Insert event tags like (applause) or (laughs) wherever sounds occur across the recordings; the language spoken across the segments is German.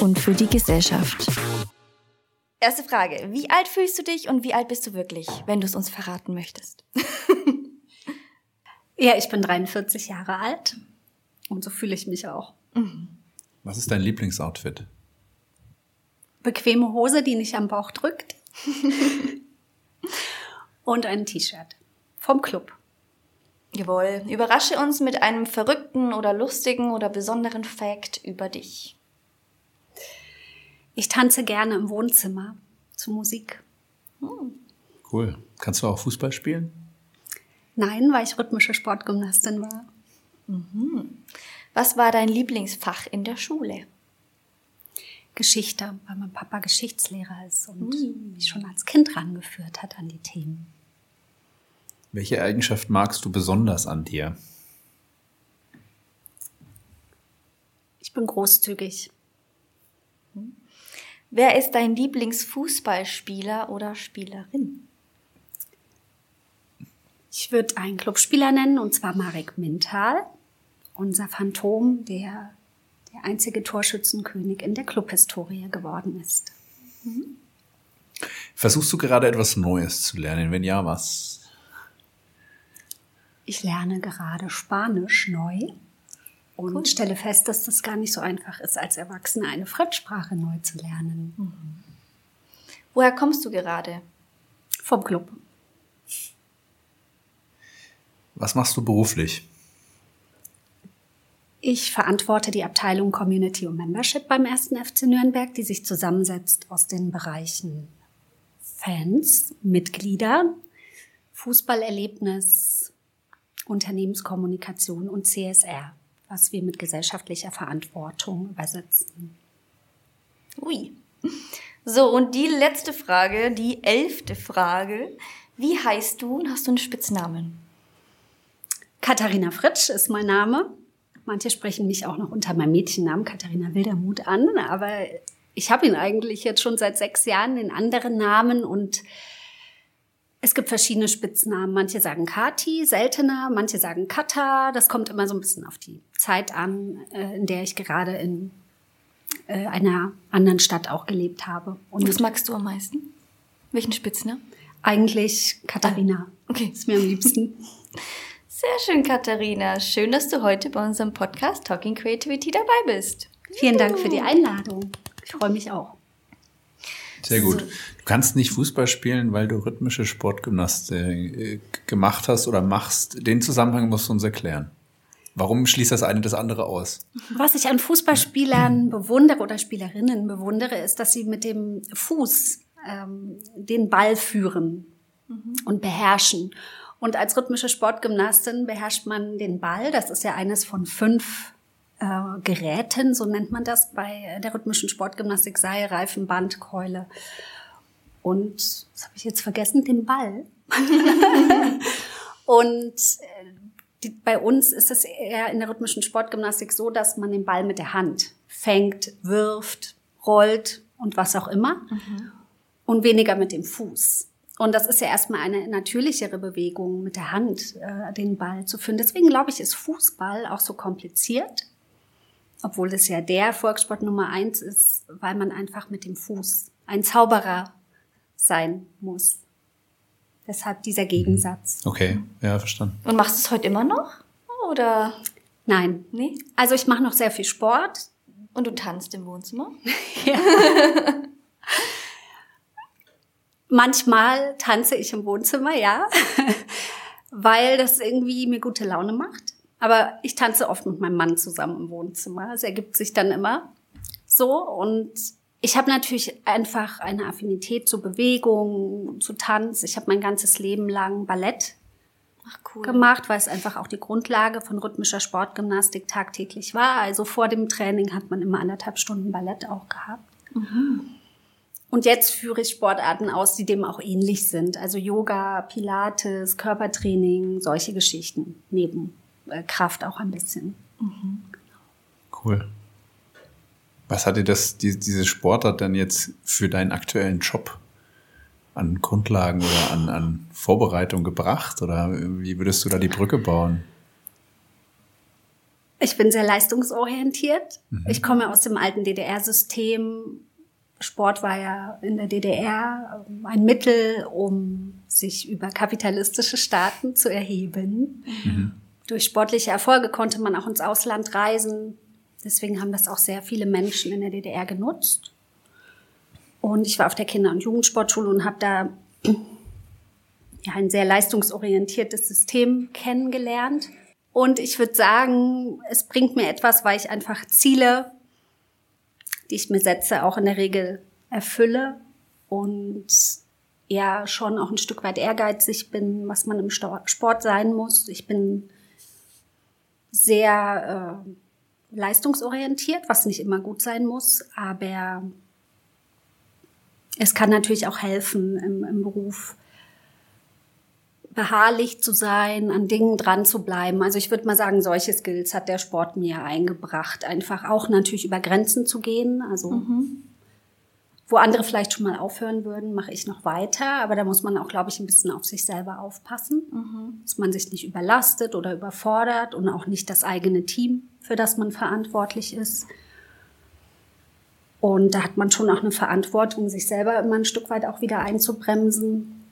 und für die Gesellschaft. Erste Frage. Wie alt fühlst du dich und wie alt bist du wirklich, wenn du es uns verraten möchtest? (laughs) ja, ich bin 43 Jahre alt und so fühle ich mich auch. Mhm. Was ist dein Lieblingsoutfit? Bequeme Hose, die nicht am Bauch drückt. (laughs) und ein T-Shirt vom Club. Jawohl. Überrasche uns mit einem verrückten oder lustigen oder besonderen Fact über dich. Ich tanze gerne im Wohnzimmer zu Musik. Hm. Cool. Kannst du auch Fußball spielen? Nein, weil ich rhythmische Sportgymnastin war. Mhm. Was war dein Lieblingsfach in der Schule? Geschichte, weil mein Papa Geschichtslehrer ist und mhm. mich schon als Kind rangeführt hat an die Themen. Welche Eigenschaft magst du besonders an dir? Ich bin großzügig. Wer ist dein Lieblingsfußballspieler oder Spielerin? Ich würde einen Clubspieler nennen, und zwar Marek Mintal, unser Phantom, der der einzige Torschützenkönig in der Clubhistorie geworden ist. Mhm. Versuchst du gerade etwas Neues zu lernen? Wenn ja, was? Ich lerne gerade Spanisch neu und cool. stelle fest, dass das gar nicht so einfach ist, als Erwachsene eine Fremdsprache neu zu lernen. Mhm. Woher kommst du gerade? Vom Club. Was machst du beruflich? Ich verantworte die Abteilung Community und Membership beim ersten FC Nürnberg, die sich zusammensetzt aus den Bereichen Fans, Mitglieder, Fußballerlebnis, Unternehmenskommunikation und CSR, was wir mit gesellschaftlicher Verantwortung übersetzen. Ui. So, und die letzte Frage, die elfte Frage. Wie heißt du und hast du einen Spitznamen? Katharina Fritsch ist mein Name. Manche sprechen mich auch noch unter meinem Mädchennamen Katharina Wildermuth an, aber ich habe ihn eigentlich jetzt schon seit sechs Jahren in anderen Namen und es gibt verschiedene Spitznamen. Manche sagen Kati, seltener, manche sagen Kata. Das kommt immer so ein bisschen auf die Zeit an, äh, in der ich gerade in äh, einer anderen Stadt auch gelebt habe. Und was magst du am meisten? Welchen Spitznamen? Eigentlich Katharina. Ah, okay. Ist mir am liebsten. (laughs) Sehr schön, Katharina. Schön, dass du heute bei unserem Podcast Talking Creativity dabei bist. Vielen Dank für die Einladung. Ich freue mich auch. Sehr gut. Du kannst nicht Fußball spielen, weil du rhythmische Sportgymnastik äh, gemacht hast oder machst. Den Zusammenhang musst du uns erklären. Warum schließt das eine das andere aus? Was ich an Fußballspielern bewundere oder Spielerinnen bewundere, ist, dass sie mit dem Fuß ähm, den Ball führen mhm. und beherrschen. Und als rhythmische Sportgymnastin beherrscht man den Ball. Das ist ja eines von fünf äh, Geräten, so nennt man das bei der rhythmischen Sportgymnastik, Seil, Reifen, Band, Keule. Und, was habe ich jetzt vergessen, den Ball. (laughs) und äh, die, bei uns ist es eher in der rhythmischen Sportgymnastik so, dass man den Ball mit der Hand fängt, wirft, rollt und was auch immer. Mhm. Und weniger mit dem Fuß. Und das ist ja erstmal eine natürlichere Bewegung, mit der Hand äh, den Ball zu führen. Deswegen glaube ich, ist Fußball auch so kompliziert obwohl es ja der Volkssport Nummer eins ist, weil man einfach mit dem Fuß ein Zauberer sein muss. Deshalb dieser Gegensatz. Okay, ja, verstanden. Und machst du es heute immer noch? Oder? Nein. Nee? Also ich mache noch sehr viel Sport. Und du tanzt im Wohnzimmer? (laughs) (laughs) ja. Manchmal tanze ich im Wohnzimmer, ja. (laughs) weil das irgendwie mir gute Laune macht. Aber ich tanze oft mit meinem Mann zusammen im Wohnzimmer. Es ergibt sich dann immer so. Und ich habe natürlich einfach eine Affinität zu Bewegung, zu Tanz. Ich habe mein ganzes Leben lang Ballett cool. gemacht, weil es einfach auch die Grundlage von rhythmischer Sportgymnastik tagtäglich war. Also vor dem Training hat man immer anderthalb Stunden Ballett auch gehabt. Mhm. Und jetzt führe ich Sportarten aus, die dem auch ähnlich sind. Also Yoga, Pilates, Körpertraining, solche Geschichten. Neben Kraft auch ein bisschen. Mhm. Cool. Was hat dir das, die, diese Sportart denn jetzt für deinen aktuellen Job an Grundlagen oder an, an Vorbereitung gebracht? Oder wie würdest du da die Brücke bauen? Ich bin sehr leistungsorientiert. Mhm. Ich komme aus dem alten DDR-System. Sport war ja in der DDR ein Mittel, um sich über kapitalistische Staaten zu erheben. Mhm. Durch sportliche Erfolge konnte man auch ins Ausland reisen. Deswegen haben das auch sehr viele Menschen in der DDR genutzt. Und ich war auf der Kinder- und Jugendsportschule und habe da (clears throat) ja, ein sehr leistungsorientiertes System kennengelernt. Und ich würde sagen, es bringt mir etwas, weil ich einfach Ziele, die ich mir setze, auch in der Regel erfülle und ja schon auch ein Stück weit ehrgeizig bin, was man im Sport sein muss. Ich bin sehr äh, leistungsorientiert, was nicht immer gut sein muss, aber es kann natürlich auch helfen im, im Beruf beharrlich zu sein, an Dingen dran zu bleiben. Also ich würde mal sagen, solche Skills hat der Sport mir eingebracht. Einfach auch natürlich über Grenzen zu gehen. Also mhm. Wo andere vielleicht schon mal aufhören würden, mache ich noch weiter. Aber da muss man auch, glaube ich, ein bisschen auf sich selber aufpassen, mhm. dass man sich nicht überlastet oder überfordert und auch nicht das eigene Team, für das man verantwortlich ist. Und da hat man schon auch eine Verantwortung, sich selber immer ein Stück weit auch wieder einzubremsen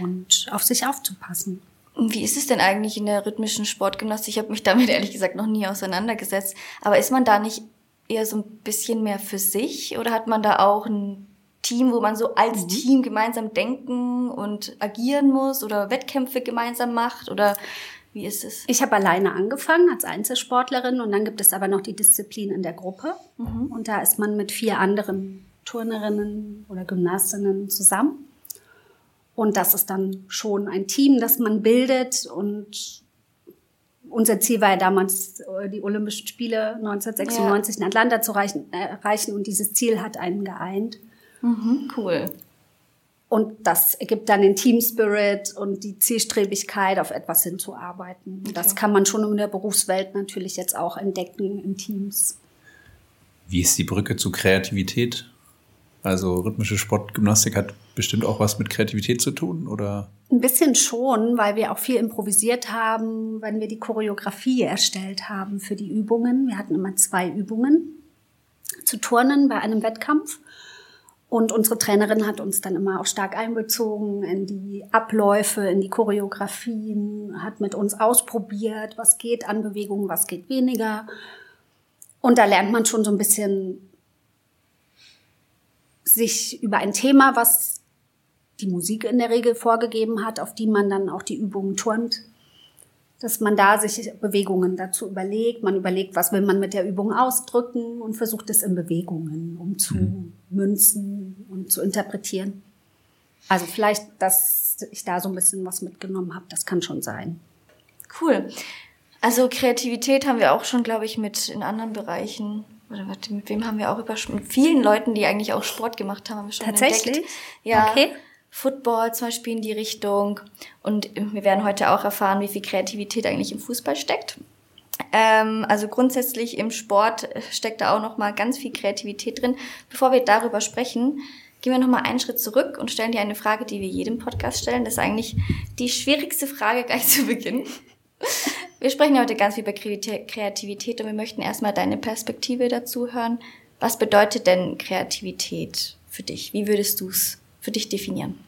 und auf sich aufzupassen. Wie ist es denn eigentlich in der rhythmischen Sportgymnastik? Ich habe mich damit ehrlich gesagt noch nie auseinandergesetzt. Aber ist man da nicht eher so ein bisschen mehr für sich oder hat man da auch ein Team, wo man so als mhm. Team gemeinsam denken und agieren muss oder Wettkämpfe gemeinsam macht oder wie ist es? Ich habe alleine angefangen als Einzelsportlerin und dann gibt es aber noch die Disziplin in der Gruppe. Mhm. Und da ist man mit vier anderen Turnerinnen oder Gymnastinnen zusammen. Und das ist dann schon ein Team, das man bildet. Und unser Ziel war ja damals, äh, die Olympischen Spiele 1996 ja. in Atlanta zu erreichen. Und dieses Ziel hat einen geeint. Mhm, cool. Und das ergibt dann den Team Spirit und die Zielstrebigkeit, auf etwas hinzuarbeiten. Okay. Das kann man schon in der Berufswelt natürlich jetzt auch entdecken in Teams. Wie ist die Brücke zu Kreativität? Also rhythmische Sportgymnastik hat bestimmt auch was mit Kreativität zu tun, oder? Ein bisschen schon, weil wir auch viel improvisiert haben, wenn wir die Choreografie erstellt haben für die Übungen. Wir hatten immer zwei Übungen zu turnen bei einem Wettkampf. Und unsere Trainerin hat uns dann immer auch stark einbezogen in die Abläufe, in die Choreografien, hat mit uns ausprobiert, was geht an Bewegungen, was geht weniger. Und da lernt man schon so ein bisschen sich über ein Thema, was die Musik in der Regel vorgegeben hat, auf die man dann auch die Übungen turnt, dass man da sich Bewegungen dazu überlegt. Man überlegt, was will man mit der Übung ausdrücken und versucht es in Bewegungen umzumünzen und zu interpretieren. Also vielleicht, dass ich da so ein bisschen was mitgenommen habe, das kann schon sein. Cool. Also Kreativität haben wir auch schon, glaube ich, mit in anderen Bereichen. Oder mit wem haben wir auch über mit vielen Leuten, die eigentlich auch Sport gemacht haben, haben wir schon Tatsächlich? Entdeckt. Ja. Okay. Football zum Beispiel in die Richtung. Und wir werden heute auch erfahren, wie viel Kreativität eigentlich im Fußball steckt. Ähm, also grundsätzlich im Sport steckt da auch noch mal ganz viel Kreativität drin. Bevor wir darüber sprechen, gehen wir noch mal einen Schritt zurück und stellen dir eine Frage, die wir jedem Podcast stellen. Das ist eigentlich die schwierigste Frage gleich zu Beginn. Wir sprechen heute ganz viel über Kreativität und wir möchten erstmal deine Perspektive dazu hören. Was bedeutet denn Kreativität für dich? Wie würdest du es für dich definieren?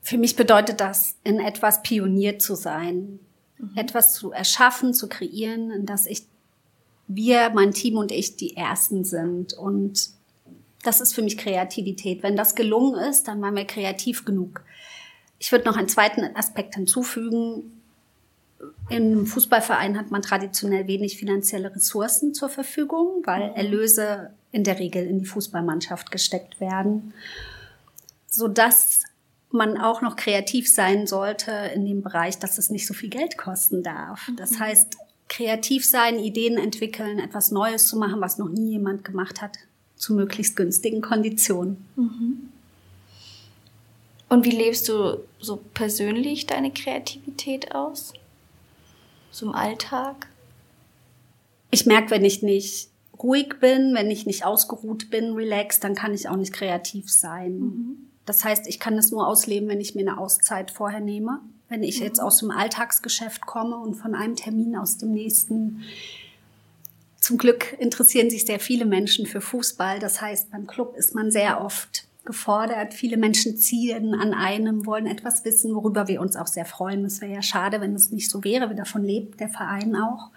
Für mich bedeutet das, in etwas Pionier zu sein, mhm. etwas zu erschaffen, zu kreieren, in das ich, wir, mein Team und ich die Ersten sind. Und das ist für mich Kreativität. Wenn das gelungen ist, dann waren wir kreativ genug. Ich würde noch einen zweiten Aspekt hinzufügen. Im Fußballverein hat man traditionell wenig finanzielle Ressourcen zur Verfügung, weil mhm. Erlöse in der Regel in die Fußballmannschaft gesteckt werden, so dass man auch noch kreativ sein sollte in dem Bereich, dass es nicht so viel Geld kosten darf. Das heißt, kreativ sein, Ideen entwickeln, etwas Neues zu machen, was noch nie jemand gemacht hat, zu möglichst günstigen Konditionen. Und wie lebst du so persönlich deine Kreativität aus? So im Alltag? Ich merke, wenn ich nicht ruhig bin, wenn ich nicht ausgeruht bin, relaxed, dann kann ich auch nicht kreativ sein. Das heißt, ich kann es nur ausleben, wenn ich mir eine Auszeit vorher nehme. Wenn ich jetzt aus dem Alltagsgeschäft komme und von einem Termin aus dem nächsten. Zum Glück interessieren sich sehr viele Menschen für Fußball. Das heißt, beim Club ist man sehr oft gefordert. Viele Menschen ziehen an einem, wollen etwas wissen, worüber wir uns auch sehr freuen. Es wäre ja schade, wenn es nicht so wäre, davon lebt der Verein auch,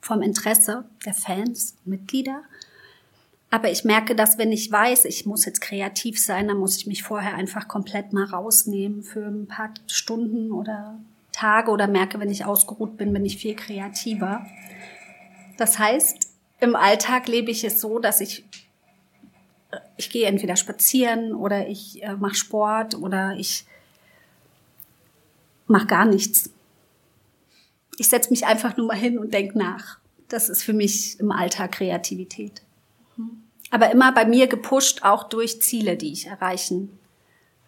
vom Interesse der Fans, Mitglieder. Aber ich merke, dass wenn ich weiß, ich muss jetzt kreativ sein, dann muss ich mich vorher einfach komplett mal rausnehmen für ein paar Stunden oder Tage oder merke, wenn ich ausgeruht bin, bin ich viel kreativer. Das heißt, im Alltag lebe ich es so, dass ich ich gehe entweder spazieren oder ich äh, mache Sport oder ich mache gar nichts. Ich setze mich einfach nur mal hin und denke nach. Das ist für mich im Alltag Kreativität. Aber immer bei mir gepusht auch durch Ziele, die ich erreichen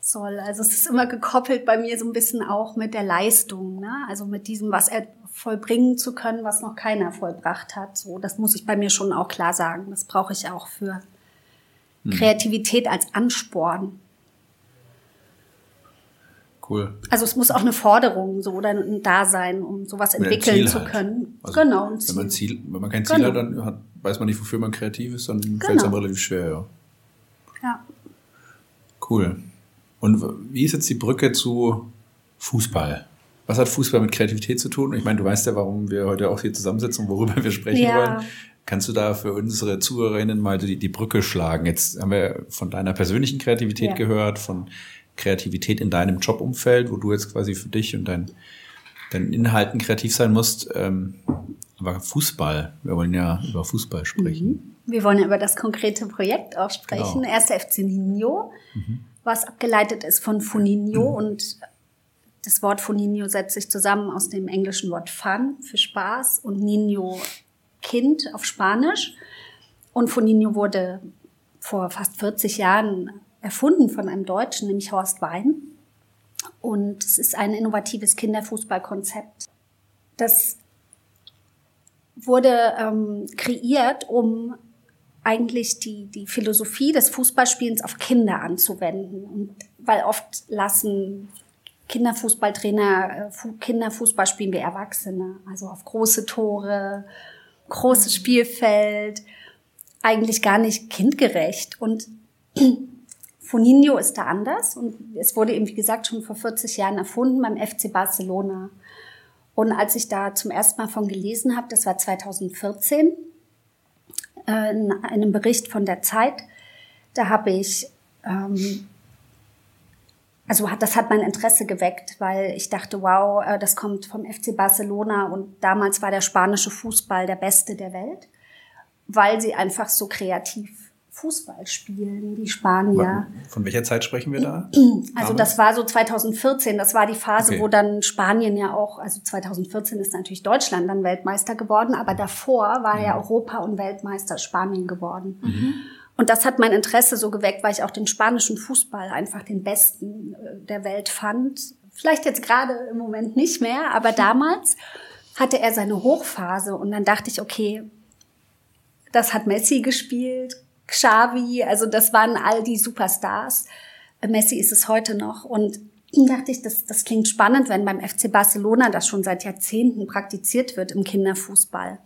soll. Also es ist immer gekoppelt bei mir so ein bisschen auch mit der Leistung, ne? also mit diesem, was er vollbringen zu können, was noch keiner vollbracht hat. So, das muss ich bei mir schon auch klar sagen. Das brauche ich auch für Kreativität als Ansporn. Cool. Also es muss auch eine Forderung so oder ein Dasein, um sowas entwickeln zu halt. können. Also, genau. Wenn man, Ziel, wenn man kein Ziel Genau. hat, dann hat, weiß man nicht, wofür man kreativ ist, dann fällt es einem relativ schwer. Ja. Ja. Cool. Und wie ist jetzt die Brücke zu Fußball? Was hat Fußball mit Kreativität zu tun? Ich meine, du weißt ja, warum wir heute auch hier zusammensitzen und worüber wir sprechen Ja. wollen. Kannst du da für unsere Zuhörerinnen mal die, die Brücke schlagen? Jetzt haben wir von deiner persönlichen Kreativität Ja. gehört, von Kreativität in deinem Jobumfeld, wo du jetzt quasi für dich und dein, deinen Inhalten kreativ sein musst. Ähm, aber Fußball, wir wollen ja über Fußball sprechen. Wir wollen ja über das konkrete Projekt auch sprechen. Genau. Erster FC Nino, was abgeleitet ist von Funinho und das Wort Funinho setzt sich zusammen aus dem englischen Wort Fun für Spaß und Nino Kind auf Spanisch. Und Funinho wurde vor fast 40 Jahren erfunden von einem Deutschen, nämlich Horst Wein. Und es ist ein innovatives Kinderfußballkonzept, das wurde ähm, kreiert, um eigentlich die, die Philosophie des Fußballspielens auf Kinder anzuwenden. Und weil oft lassen Kinderfußballtrainer äh, Fu Kinderfußball spielen wie Erwachsene, also auf große Tore, großes Spielfeld, eigentlich gar nicht kindgerecht. Und (clears throat) Funinho ist da anders und es wurde eben, wie gesagt, schon vor 40 Jahren erfunden beim FC Barcelona. Und als ich da zum ersten Mal von gelesen habe, das war 2014, äh, in einem Bericht von der Zeit, da habe ich, ähm, also hat, das hat mein Interesse geweckt, weil ich dachte, wow, äh, das kommt vom FC Barcelona und damals war der spanische Fußball der beste der Welt, weil sie einfach so kreativ Fußball spielen, die Spanier. Von welcher Zeit sprechen wir da? (clears throat) Also das war so 2014, das war die Phase, Okay. wo dann Spanien ja auch, also 2014 ist natürlich Deutschland dann Weltmeister geworden, aber davor war ja Europa und Weltmeister Spanien geworden. Und das hat mein Interesse so geweckt, weil ich auch den spanischen Fußball einfach den besten äh, der Welt fand. Vielleicht jetzt gerade im Moment nicht mehr, aber damals hatte er seine Hochphase und dann dachte ich, okay, das hat Messi gespielt, Xavi, also das waren all die Superstars. Messi ist es heute noch. Und dachte ich, das, das klingt spannend, wenn beim FC Barcelona das schon seit Jahrzehnten praktiziert wird im Kinderfußball.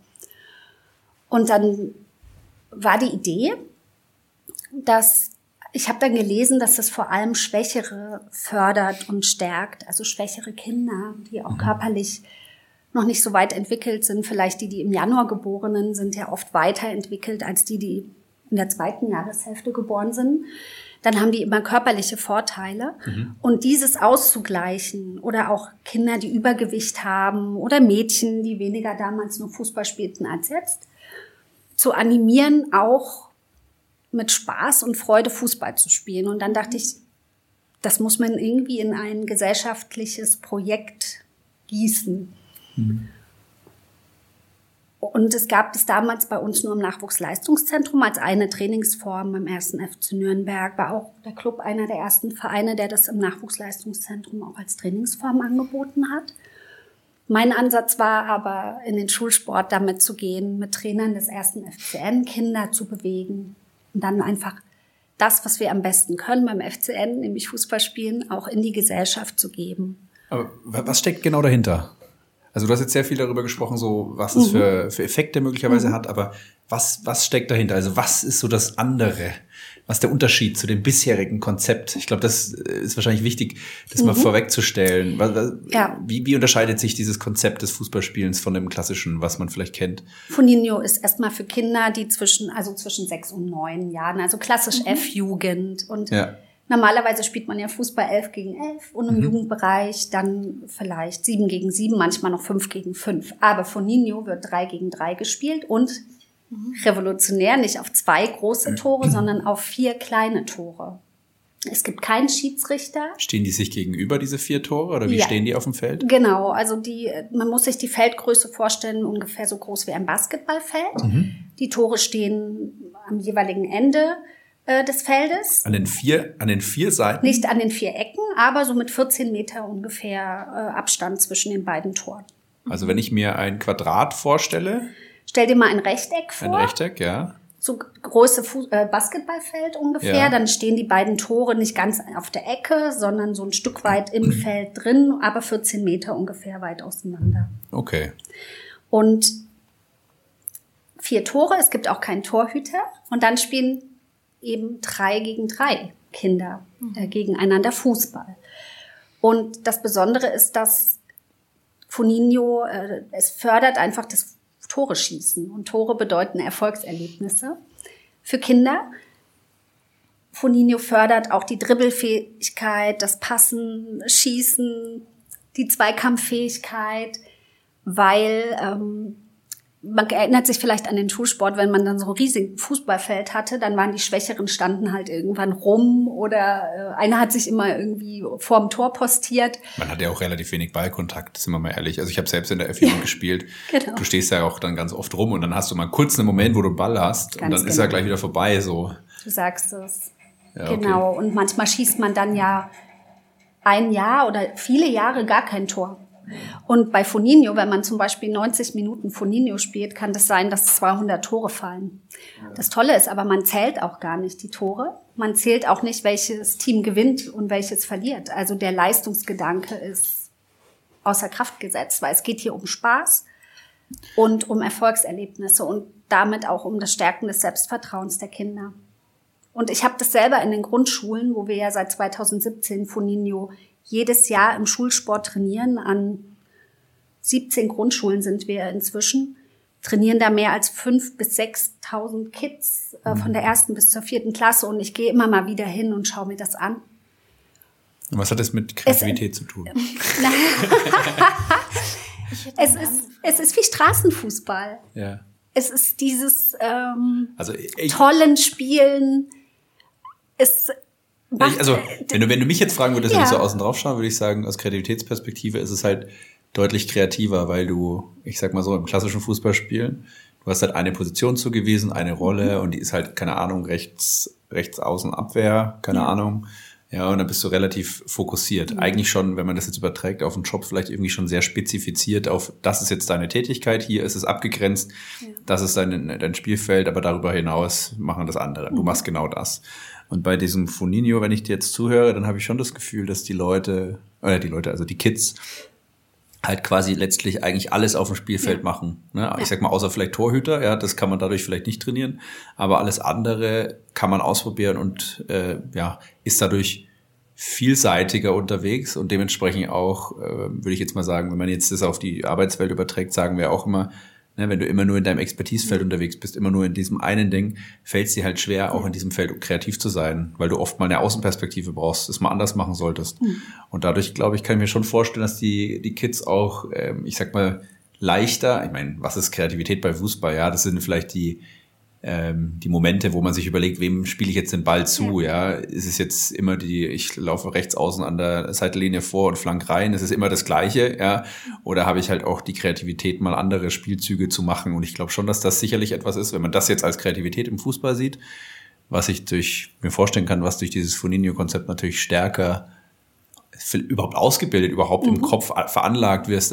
Und dann war die Idee, dass ich habe dann gelesen, dass das vor allem Schwächere fördert und stärkt, also schwächere Kinder, die auch körperlich noch nicht so weit entwickelt sind. Vielleicht die, die im Januar geborenen sind, ja oft weiterentwickelt als die, die in der zweiten Jahreshälfte geboren sind. Dann haben die immer körperliche Vorteile. Und dieses auszugleichen oder auch Kinder, die Übergewicht haben oder Mädchen, die weniger damals nur Fußball spielten als jetzt, zu animieren, auch mit Spaß und Freude Fußball zu spielen. Und dann dachte ich, das muss man irgendwie in ein gesellschaftliches Projekt gießen. Mhm. Und es gab es damals bei uns nur im Nachwuchsleistungszentrum als eine Trainingsform im ersten FC Nürnberg. War auch der Club einer der ersten Vereine, der das im Nachwuchsleistungszentrum auch als Trainingsform angeboten hat. Mein Ansatz war aber, in den Schulsport damit zu gehen, mit Trainern des ersten FCN Kinder zu bewegen und dann einfach das, was wir am besten können beim FCN, nämlich Fußball spielen, auch in die Gesellschaft zu geben. Aber was steckt genau dahinter? Also du hast jetzt sehr viel darüber gesprochen, so was es mhm. für, für Effekte möglicherweise mhm. hat, aber was, was steckt dahinter? Also was ist so das andere? Was ist der Unterschied zu dem bisherigen Konzept? Ich glaube, das ist wahrscheinlich wichtig, das mhm. mal vorwegzustellen. Ja. Wie, wie unterscheidet sich dieses Konzept des Fußballspielens von dem klassischen, was man vielleicht kennt? Funinho ist erstmal für Kinder, die zwischen, also zwischen sechs und neun Jahren, also klassisch mhm. F-Jugend und ja Normalerweise spielt man ja Fußball 11 gegen 11 und im mhm. Jugendbereich dann vielleicht 7 gegen 7, manchmal noch 5 gegen 5. Aber von Nino wird 3 gegen 3 gespielt und. Revolutionär nicht auf zwei große Tore, sondern auf vier kleine Tore. Es gibt keinen Schiedsrichter. Stehen die sich gegenüber, diese vier Tore, oder wie ja. stehen die auf dem Feld? Genau, also die, man muss sich die Feldgröße vorstellen, ungefähr so groß wie ein Basketballfeld. Mhm. Die Tore stehen am jeweiligen Ende äh, des Feldes. An den vier, an den vier Seiten? Nicht an den vier Ecken, aber so mit 14 Meter ungefähr äh, Abstand zwischen den beiden Toren. Also wenn ich mir ein Quadrat vorstelle. Stell dir mal ein Rechteck vor. Ein Rechteck, ja. So große Fu äh, Basketballfeld ungefähr. Ja. Dann stehen die beiden Tore nicht ganz auf der Ecke, sondern so ein Stück weit im (clears throat) Feld drin, aber 14 Meter ungefähr weit auseinander. Okay. Und vier Tore, es gibt auch keinen Torhüter. Und dann spielen eben drei gegen drei Kinder äh, gegeneinander Fußball. Und das Besondere ist, dass Funinho, äh, es fördert einfach das Tore schießen. Und Tore bedeuten Erfolgserlebnisse für Kinder. Funinho fördert auch die Dribbelfähigkeit, das Passen, Schießen, die Zweikampffähigkeit, weil ähm, man erinnert sich vielleicht an den Schulsport, wenn man dann so ein riesiges Fußballfeld hatte, dann waren die Schwächeren standen halt irgendwann rum oder äh, einer hat sich immer irgendwie vorm Tor postiert. Man hat ja auch relativ wenig Ballkontakt, sind wir mal ehrlich. Also ich habe selbst in der F4 ja, (laughs) gespielt. Genau. Du stehst ja auch dann ganz oft rum und dann hast du mal kurz einen Moment, wo du Ball hast ganz und dann genau. ist er genau. gleich wieder vorbei so. Du sagst es. Ja, genau. Okay. Und manchmal schießt man dann ja ein Jahr oder viele Jahre gar kein Tor. Und bei Foninho, wenn man zum Beispiel 90 Minuten Foninho spielt, kann das sein, dass 200 Tore fallen. Das Tolle ist aber, man zählt auch gar nicht die Tore. Man zählt auch nicht, welches Team gewinnt und welches verliert. Also der Leistungsgedanke ist außer Kraft gesetzt, weil es geht hier um Spaß und um Erfolgserlebnisse und damit auch um das Stärken des Selbstvertrauens der Kinder. Und ich habe das selber in den Grundschulen, wo wir ja seit 2017 Foninho jedes Jahr im Schulsport trainieren. An 17 Grundschulen sind wir inzwischen. Trainieren da mehr als fünf bis 6.000 Kids äh, von der ersten bis zur vierten Klasse und ich gehe immer mal wieder hin und schaue mir das an. Und was hat das mit Kreativität es, zu tun? (laughs) es, ist, es ist wie Straßenfußball. Ja. Es ist dieses ähm, also ich, tollen Spielen. Es, ich, also, wenn du, wenn du mich jetzt fragen würdest, ja. wenn ich so außen drauf schaue, würde ich sagen, aus Kreativitätsperspektive ist es halt deutlich kreativer, weil du, ich sag mal so, im klassischen Fußballspielen, du hast halt eine Position zugewiesen, eine Rolle mhm. und die ist halt, keine Ahnung, rechts, rechts außen Abwehr, keine ja. Ahnung. Ja, und dann bist du relativ fokussiert. Mhm. Eigentlich schon, wenn man das jetzt überträgt auf einen Job, vielleicht irgendwie schon sehr spezifiziert auf, das ist jetzt deine Tätigkeit, hier ist es abgegrenzt, ja. das ist dein, dein Spielfeld, aber darüber hinaus machen das andere. Mhm. Du machst genau das. Und bei diesem Funinho, wenn ich dir jetzt zuhöre, dann habe ich schon das Gefühl, dass die Leute, oder die Leute, also die Kids, halt quasi letztlich eigentlich alles auf dem Spielfeld ja. machen. Ne? Ich sag mal, außer vielleicht Torhüter, ja, das kann man dadurch vielleicht nicht trainieren, aber alles andere kann man ausprobieren und äh, ja, ist dadurch vielseitiger unterwegs und dementsprechend auch, äh, würde ich jetzt mal sagen, wenn man jetzt das auf die Arbeitswelt überträgt, sagen wir auch immer, Ne, wenn du immer nur in deinem Expertisefeld mhm. unterwegs bist, immer nur in diesem einen Ding, fällt es dir halt schwer, auch in diesem Feld kreativ zu sein, weil du oft mal eine Außenperspektive brauchst, es mal anders machen solltest. Mhm. Und dadurch, glaube ich, kann ich mir schon vorstellen, dass die, die Kids auch, ähm, ich sag mal, leichter, ich meine, was ist Kreativität bei Fußball? Ja, das sind vielleicht die, ähm, die Momente, wo man sich überlegt, wem spiele ich jetzt den Ball zu, ja. Ist es jetzt immer die, ich laufe rechts außen an der Seitenlinie vor und flank rein, ist es immer das Gleiche, ja. Oder habe ich halt auch die Kreativität, mal andere Spielzüge zu machen. Und ich glaube schon, dass das sicherlich etwas ist, wenn man das jetzt als Kreativität im Fußball sieht, was ich durch, mir vorstellen kann, was durch dieses Foninho-Konzept natürlich stärker überhaupt ausgebildet, überhaupt mhm. im Kopf veranlagt wird,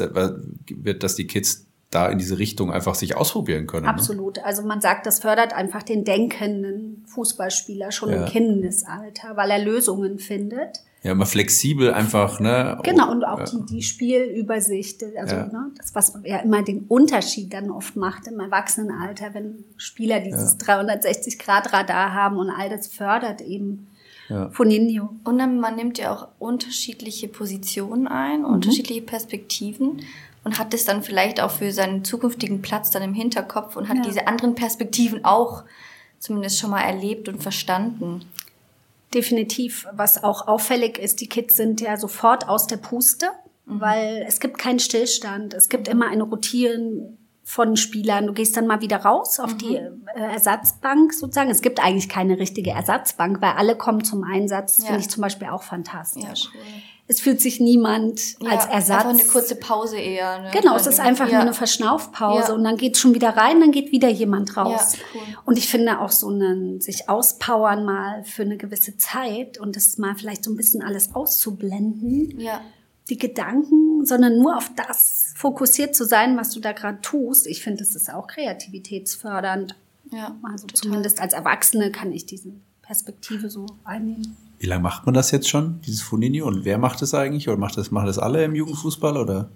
wird, dass die Kids da in diese Richtung einfach sich ausprobieren können. Ne? Absolut. Ne? Also man sagt, das fördert einfach den denkenden Fußballspieler schon ja. im Kindesalter, weil er Lösungen findet. Ja, immer flexibel einfach, ne? Genau, und auch ja. die, die Spielübersicht, also ja. ne, das, was ja immer den Unterschied dann oft macht im Erwachsenenalter, wenn Spieler dieses ja. 360-Grad-Radar haben und all das fördert eben ja. Foninho. Und dann, man nimmt ja auch unterschiedliche Positionen ein, mhm. unterschiedliche Perspektiven und hat es dann vielleicht auch für seinen zukünftigen Platz dann im Hinterkopf und hat ja. diese anderen Perspektiven auch zumindest schon mal erlebt und verstanden. Definitiv. Was auch auffällig ist, die Kids sind ja sofort aus der Puste, mhm. weil es gibt keinen Stillstand. Es gibt immer ein Rotieren von Spielern. Du gehst dann mal wieder raus auf mhm. die äh, Ersatzbank sozusagen. Es gibt eigentlich keine richtige Ersatzbank, weil alle kommen zum Einsatz. Das ja. finde ich zum Beispiel auch fantastisch. Ja, cool es fühlt sich niemand ja, als Ersatz. Einfach eine kurze Pause eher. Ne? Genau, es ist einfach ja. nur eine Verschnaufpause ja. und dann geht's schon wieder rein, dann geht wieder jemand raus. Cool. Und ich finde auch so ein sich auspowern mal für eine gewisse Zeit und das mal vielleicht so ein bisschen alles auszublenden. Ja. Die Gedanken, sondern nur auf das fokussiert zu sein, was du da gerade tust. Ich finde, das ist auch kreativitätsfördernd. Ja, also total. zumindest als Erwachsene kann ich diese Perspektive so einnehmen. Wie lange macht man das jetzt schon, dieses Foninho? Und wer macht das eigentlich? Oder macht das, machen das alle im Jugendfußball? Oder?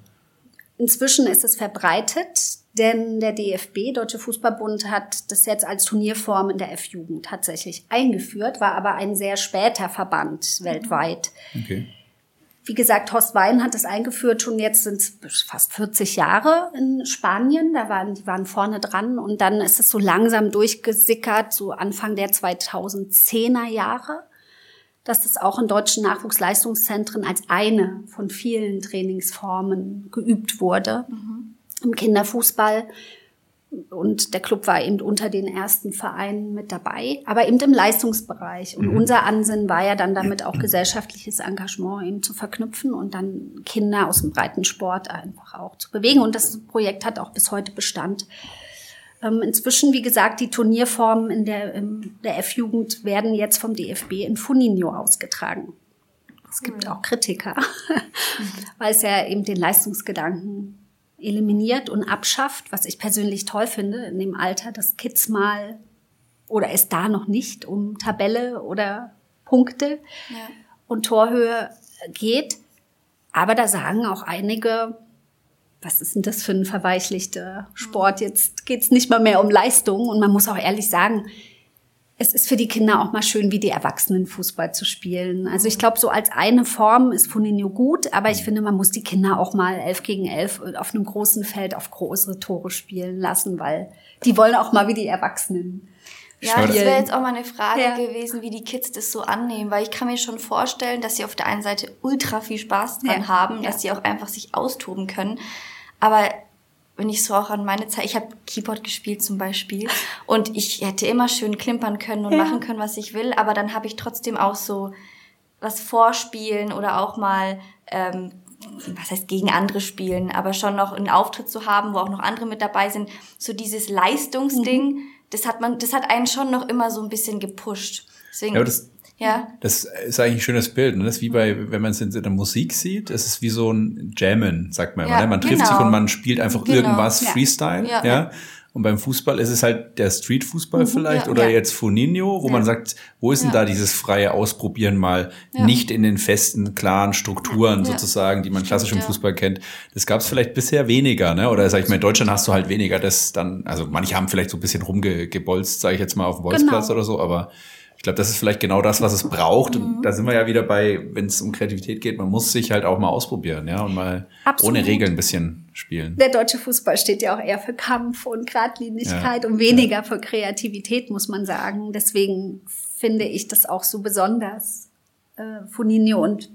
Inzwischen ist es verbreitet, denn der DFB, Deutsche Fußballbund, hat das jetzt als Turnierform in der F-Jugend tatsächlich eingeführt, war aber ein sehr später Verband weltweit. Okay. Wie gesagt, Horst Wein hat es eingeführt, schon jetzt sind es fast 40 Jahre in Spanien. Da waren, die waren vorne dran und dann ist es so langsam durchgesickert, so Anfang der 2010er Jahre dass es auch in deutschen Nachwuchsleistungszentren als eine von vielen Trainingsformen geübt wurde. Mhm. Im Kinderfußball. Und der Club war eben unter den ersten Vereinen mit dabei, aber eben im Leistungsbereich. Und mhm. unser Ansinnen war ja dann damit auch gesellschaftliches Engagement eben zu verknüpfen und dann Kinder aus dem breiten Sport einfach auch zu bewegen. Und das Projekt hat auch bis heute Bestand. Ähm, inzwischen, wie gesagt, die Turnierformen in der, in der F-Jugend werden jetzt vom DFB in Funinho ausgetragen. Es gibt auch Kritiker, (laughs) weil es ja eben den Leistungsgedanken eliminiert und abschafft, was ich persönlich toll finde, in dem Alter, dass Kids mal oder es da noch nicht um Tabelle oder Punkte ja. und Torhöhe geht. Aber da sagen auch einige, was ist denn das für ein verweichlichter Sport? Jetzt geht's nicht mal mehr um Leistung. Und man muss auch ehrlich sagen, es ist für die Kinder auch mal schön, wie die Erwachsenen Fußball zu spielen. Also ich glaube, so als eine Form ist Funinho gut, aber ich finde, man muss die Kinder auch mal elf gegen elf auf einem großen Feld auf größere Tore spielen lassen, weil die wollen auch mal wie die Erwachsenen. Ja, das wäre jetzt auch mal eine Frage ja. gewesen, wie die Kids das so annehmen, weil ich kann mir schon vorstellen, dass sie auf der einen Seite ultra viel Spaß dran ja. haben, dass sie auch einfach sich austoben können. Aber wenn ich so auch an meine Zeit, ich habe Keyboard gespielt zum Beispiel (laughs) und ich hätte immer schön klimpern können und ja. machen können, was ich will, aber dann habe ich trotzdem auch so was vorspielen oder auch mal, ähm, was heißt gegen andere spielen, aber schon noch einen Auftritt zu haben, wo auch noch andere mit dabei sind, so dieses Leistungsding, mhm. das hat man, das hat einen schon noch immer so ein bisschen gepusht. Deswegen, ja, ja. Das ist eigentlich ein schönes Bild. Ne? Das ist wie bei, wenn man es in der Musik sieht, es ist wie so ein Jammen, sagt man immer. Ja, ne? Man trifft genau. sich und man spielt einfach genau. irgendwas ja. Freestyle. Ja. ja. Und beim Fußball ist es halt der Street-Fußball mhm, vielleicht oder jetzt Funinho, wo man sagt, wo ist denn da dieses freie Ausprobieren mal nicht in den festen, klaren Strukturen sozusagen, die man klassisch im Fußball kennt. Das gab es vielleicht bisher weniger, ne? Oder sag ich mal, in Deutschland hast du halt weniger das dann, also manche haben vielleicht so ein bisschen rumgebolzt, sage ich jetzt mal, auf dem Bolzplatz genau. oder so, aber glaube, das ist vielleicht genau das, was es braucht. Und mhm. da sind wir ja wieder bei, wenn es um Kreativität geht, man muss sich halt auch mal ausprobieren, ja, und mal Absolut. ohne Regeln ein bisschen spielen. Der deutsche Fußball steht ja auch eher für Kampf und Gradlinigkeit ja. und weniger ja. für Kreativität, muss man sagen. Deswegen finde ich das auch so besonders, äh, Funinho und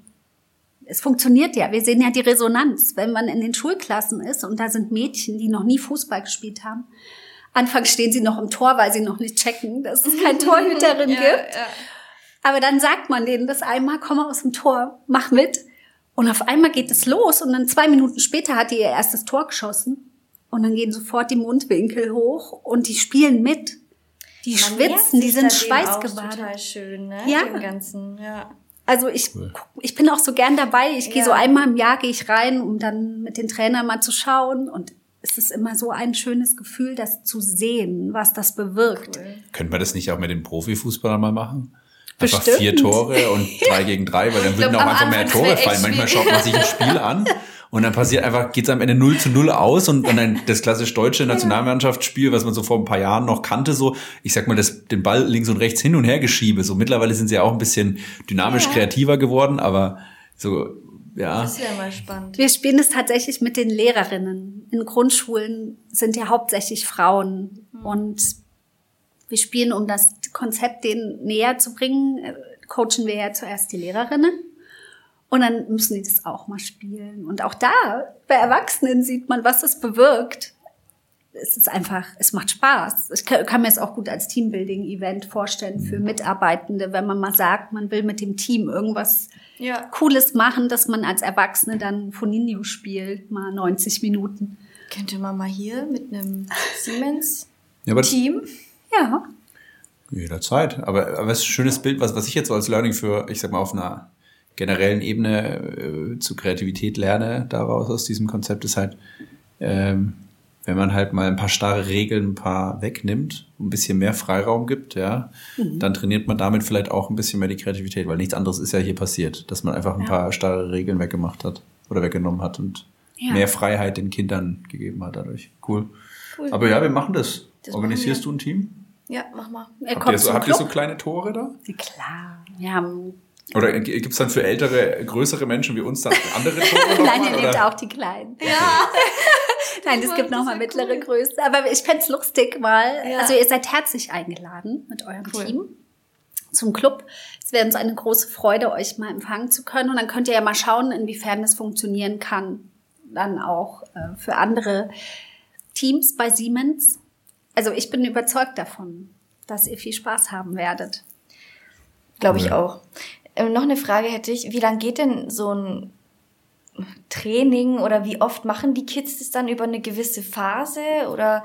es funktioniert ja. Wir sehen ja die Resonanz, wenn man in den Schulklassen ist und da sind Mädchen, die noch nie Fußball gespielt haben Anfangs stehen sie noch im Tor, weil sie noch nicht checken, dass es kein Torhüterin (laughs) ja, gibt. Ja. Aber dann sagt man denen das einmal, komm mal aus dem Tor, mach mit. Und auf einmal geht es los und dann zwei Minuten später hat die ihr erstes Tor geschossen. Und dann gehen sofort die Mundwinkel hoch und die spielen mit. Die Man schwitzen, die sind schweißgebadet. total schön, ne? Ja. Dem Ganzen, ja. Also ich, ich bin auch so gern dabei. Ich ja. gehe so einmal im Jahr gehe ich rein, um dann mit den Trainern mal zu schauen. Und es ist immer so ein schönes Gefühl, das zu sehen, was das bewirkt. Cool. Können wir das nicht auch mit den Profifußballern mal machen? Einfach Bestimmt. vier Tore und drei gegen drei, weil dann würden auch einfach mehr Tore fallen. Manchmal schaut man sich ein Spiel an und dann passiert einfach, geht's am Ende 0 zu 0 aus und, und dann das klassisch deutsche Nationalmannschaftsspiel, was man so vor ein paar Jahren noch kannte, so, ich sag mal, das, den Ball links und rechts hin und her geschiebe. So mittlerweile sind sie ja auch ein bisschen dynamisch ja. kreativer geworden, aber so, ja. Das ist ja mal spannend. Wir spielen es tatsächlich mit den Lehrerinnen. In Grundschulen sind ja hauptsächlich Frauen mhm. und wir spielen, um das Konzept denen näher zu bringen, äh, coachen wir ja zuerst die Lehrerinnen. Und dann müssen die das auch mal spielen. Und auch da, bei Erwachsenen sieht man, was es bewirkt. Es ist einfach, es macht Spaß. Ich kann, mir es auch gut als Teambuilding-Event vorstellen für mhm. Mitarbeitende, wenn man mal sagt, man will mit dem Team irgendwas ja. Cooles machen, dass man als Erwachsene dann Foninho spielt, mal 90 Minuten. Könnte man mal hier mit einem Siemens-Team? (laughs) Ja, ja. Jederzeit. Aber, aber es ist ein schönes Bild, was, was ich jetzt so als Learning für, ich sag mal, auf einer generellen Ebene äh, zu Kreativität lerne daraus aus diesem Konzept ist halt, ähm, wenn man halt mal ein paar starre Regeln, ein paar wegnimmt, ein bisschen mehr Freiraum gibt, ja, mhm. dann trainiert man damit vielleicht auch ein bisschen mehr die Kreativität, weil nichts anderes ist ja hier passiert, dass man einfach ein ja. paar starre Regeln weggemacht hat oder weggenommen hat und ja. mehr Freiheit den Kindern gegeben hat dadurch. Cool. cool. Aber ja, wir machen das. das Organisierst machen du ein Team? Ja, mach mal. Habt, ihr so, habt ihr so kleine Tore da? Klar. Wir haben oder gibt es dann für ältere, größere Menschen wie uns dann andere Tore? (laughs) Nein, ihr nehmt auch die kleinen. Ja. (laughs) Nein, es gibt nochmal mittlere cool. Größe. Aber ich fände lustig mal. Ja. Also ihr seid herzlich eingeladen mit eurem cool. Team zum Club. Es wäre uns eine große Freude, euch mal empfangen zu können. Und dann könnt ihr ja mal schauen, inwiefern das funktionieren kann. Dann auch äh, für andere Teams bei Siemens. Also ich bin überzeugt davon, dass ihr viel Spaß haben werdet. Glaube ich auch. Ähm, noch eine Frage hätte ich, wie lange geht denn so ein Training oder wie oft machen die Kids das dann über eine gewisse Phase oder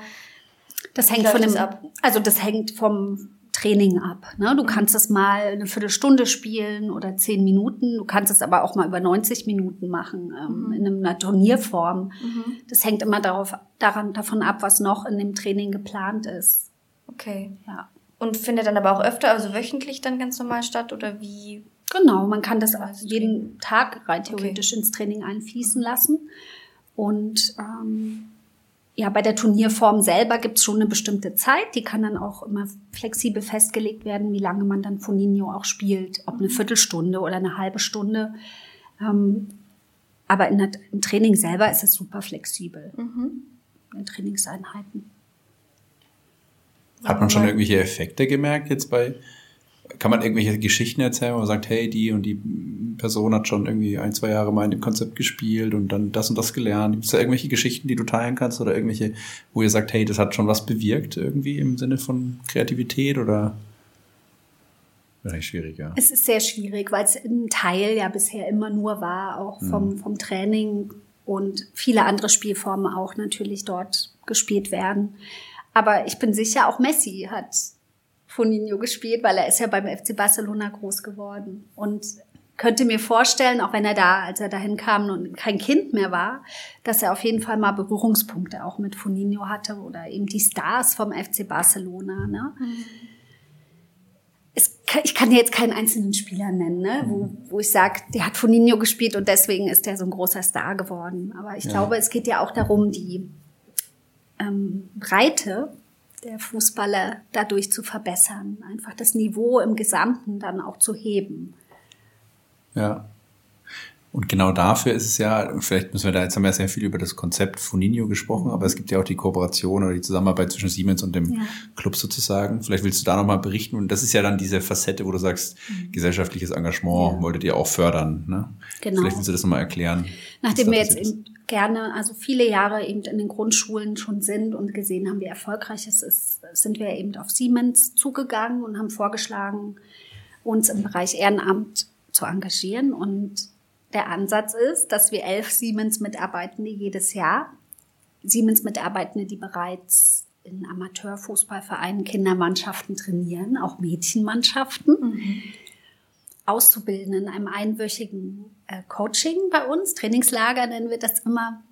das hängt von dem ab? Also das hängt vom Training ab. Ne? Du mhm. kannst es mal eine Viertelstunde spielen oder zehn Minuten. Du kannst es aber auch mal über 90 Minuten machen ähm, mhm. in einer Turnierform. Mhm. Das hängt immer darauf, daran, davon ab, was noch in dem Training geplant ist. Okay. Ja. Und findet dann aber auch öfter, also wöchentlich dann ganz normal statt oder wie Genau, man kann das jeden Tag rein theoretisch okay. ins Training einfließen lassen. Und ähm, ja, bei der Turnierform selber gibt's schon eine bestimmte Zeit. Die kann dann auch immer flexibel festgelegt werden, wie lange man dann Foninho auch spielt. Ob eine Viertelstunde oder eine halbe Stunde. Ähm, aber in der, im Training selber ist es super flexibel. Mhm. In Trainingseinheiten. Hat man schon irgendwelche Effekte gemerkt jetzt bei kann man irgendwelche Geschichten erzählen, wo man sagt, hey, die und die Person hat schon irgendwie ein, zwei Jahre mal in dem Konzept gespielt und dann das und das gelernt. Gibt es da irgendwelche Geschichten, die du teilen kannst oder irgendwelche, wo ihr sagt, hey, das hat schon was bewirkt irgendwie im Sinne von Kreativität oder? Recht schwierig, ja. Es ist sehr schwierig, weil es ein Teil ja bisher immer nur war, auch vom, mhm. vom Training und viele andere Spielformen auch natürlich dort gespielt werden. Aber ich bin sicher, auch Messi hat Foninho gespielt, weil er ist ja beim FC Barcelona groß geworden. Und könnte mir vorstellen, auch wenn er da, als er dahin kam und kein Kind mehr war, dass er auf jeden Fall mal Berührungspunkte auch mit Foninho hatte oder eben die Stars vom FC Barcelona. Ne? Mhm. Es, ich kann dir jetzt keinen einzelnen Spieler nennen, ne? wo, wo ich sage, der hat Foninho gespielt und deswegen ist der so ein großer Star geworden. Aber ich ja. glaube, es geht ja auch darum, die ähm, Breite der Fußballer dadurch zu verbessern, einfach das Niveau im Gesamten dann auch zu heben. Ja. Und genau dafür ist es ja, vielleicht müssen wir da, jetzt haben wir sehr viel über das Konzept Funinho gesprochen, aber es gibt ja auch die Kooperation oder die Zusammenarbeit zwischen Siemens und dem ja. Club sozusagen. Vielleicht willst du da nochmal berichten. Und das ist ja dann diese Facette, wo du sagst, mhm. gesellschaftliches Engagement ja. wolltet ihr auch fördern. Ne? Genau. Vielleicht willst du das nochmal erklären. Nachdem wir jetzt eben gerne, also viele Jahre eben in den Grundschulen schon sind und gesehen haben, wie erfolgreich es ist, sind wir eben auf Siemens zugegangen und haben vorgeschlagen, uns im Bereich Ehrenamt zu engagieren und der Ansatz ist, dass wir elf Siemens-Mitarbeitende jedes Jahr, Siemens-Mitarbeitende, die bereits in Amateurfußballvereinen Kindermannschaften trainieren, auch Mädchenmannschaften, mhm. auszubilden in einem einwöchigen äh, Coaching bei uns, Trainingslager nennen wir das immer,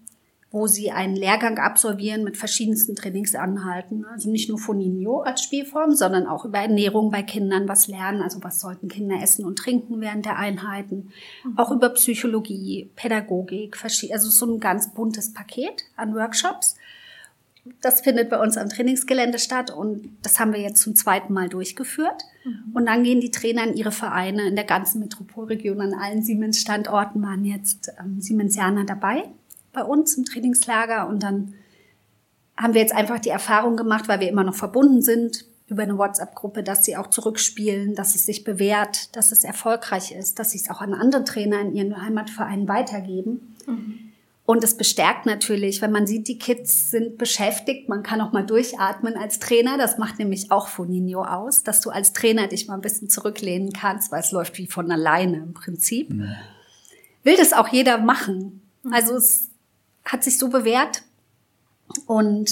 wo sie einen Lehrgang absolvieren mit verschiedensten Trainingsanhalten. Also nicht nur von Nino als Spielform, sondern auch über Ernährung bei Kindern was lernen. Also was sollten Kinder essen und trinken während der Einheiten. Mhm. Auch über Psychologie, Pädagogik, also so ein ganz buntes Paket an Workshops. Das findet bei uns am Trainingsgelände statt und das haben wir jetzt zum zweiten Mal durchgeführt. Mhm. Und dann gehen die Trainer in ihre Vereine in der ganzen Metropolregion, an allen Siemens-Standorten waren jetzt ähm, Siemensianer dabei bei uns im Trainingslager und dann haben wir jetzt einfach die Erfahrung gemacht, weil wir immer noch verbunden sind über eine WhatsApp-Gruppe, dass sie auch zurückspielen, dass es sich bewährt, dass es erfolgreich ist, dass sie es auch an andere Trainer in ihren Heimatvereinen weitergeben. Mhm. Und es bestärkt natürlich, wenn man sieht, die Kids sind beschäftigt, man kann auch mal durchatmen als Trainer. Das macht nämlich auch Foninho aus, dass du als Trainer dich mal ein bisschen zurücklehnen kannst, weil es läuft wie von alleine im Prinzip. Mhm. Will das auch jeder machen. Also es hat sich so bewährt. Und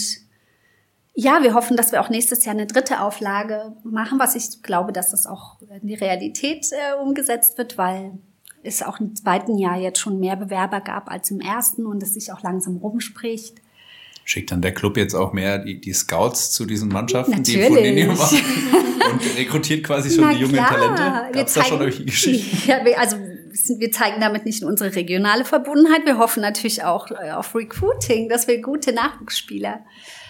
ja, wir hoffen, dass wir auch nächstes Jahr eine dritte Auflage machen, was ich glaube, dass das auch in die Realität äh, umgesetzt wird, weil es auch im zweiten Jahr jetzt schon mehr Bewerber gab als im ersten und es sich auch langsam rumspricht. Schickt dann der Club jetzt auch mehr die, die Scouts zu diesen Mannschaften, Natürlich. die von denen machen (laughs) und rekrutiert quasi schon Na die jungen klar. Talente? Gab es da schon solche Geschichten? (laughs) Ja, also wir zeigen damit nicht nur unsere regionale Verbundenheit, wir hoffen natürlich auch äh, auf Recruiting, dass wir gute Nachwuchsspieler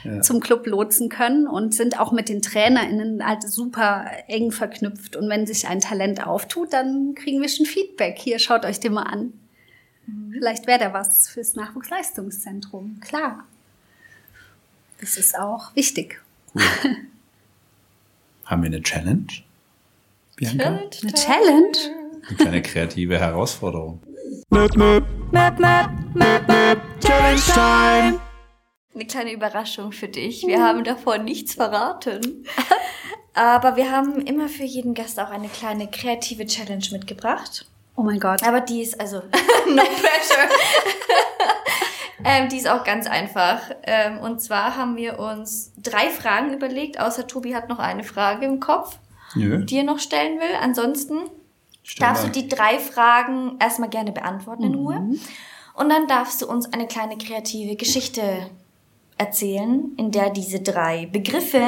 ja. zum Club lotsen können und sind auch mit den TrainerInnen halt super eng verknüpft. Und wenn sich ein Talent auftut, dann kriegen wir schon Feedback. Hier, schaut euch den mal an. Mhm. Vielleicht wäre da was fürs Nachwuchsleistungszentrum. Klar. Das ist auch wichtig. Cool. (laughs) Haben wir eine Challenge? Bianca? Challenge eine Challenge? Eine kleine kreative Herausforderung. Möp, möp, möp, möp, möp, möp, Challenge Time! Eine kleine Überraschung für dich. Wir haben davor nichts verraten. Aber wir haben immer für jeden Gast auch eine kleine kreative Challenge mitgebracht. Oh mein Gott. Aber die ist also (laughs) no pressure. (laughs) ähm, die ist auch ganz einfach. Ähm, und zwar haben wir uns drei Fragen überlegt, außer Tobi hat noch eine Frage im Kopf, Nö. die er noch stellen will. Ansonsten. Darfst du die drei Fragen erstmal gerne beantworten in Ruhe. Mhm. Und dann darfst du uns eine kleine kreative Geschichte erzählen, in der diese drei Begriffe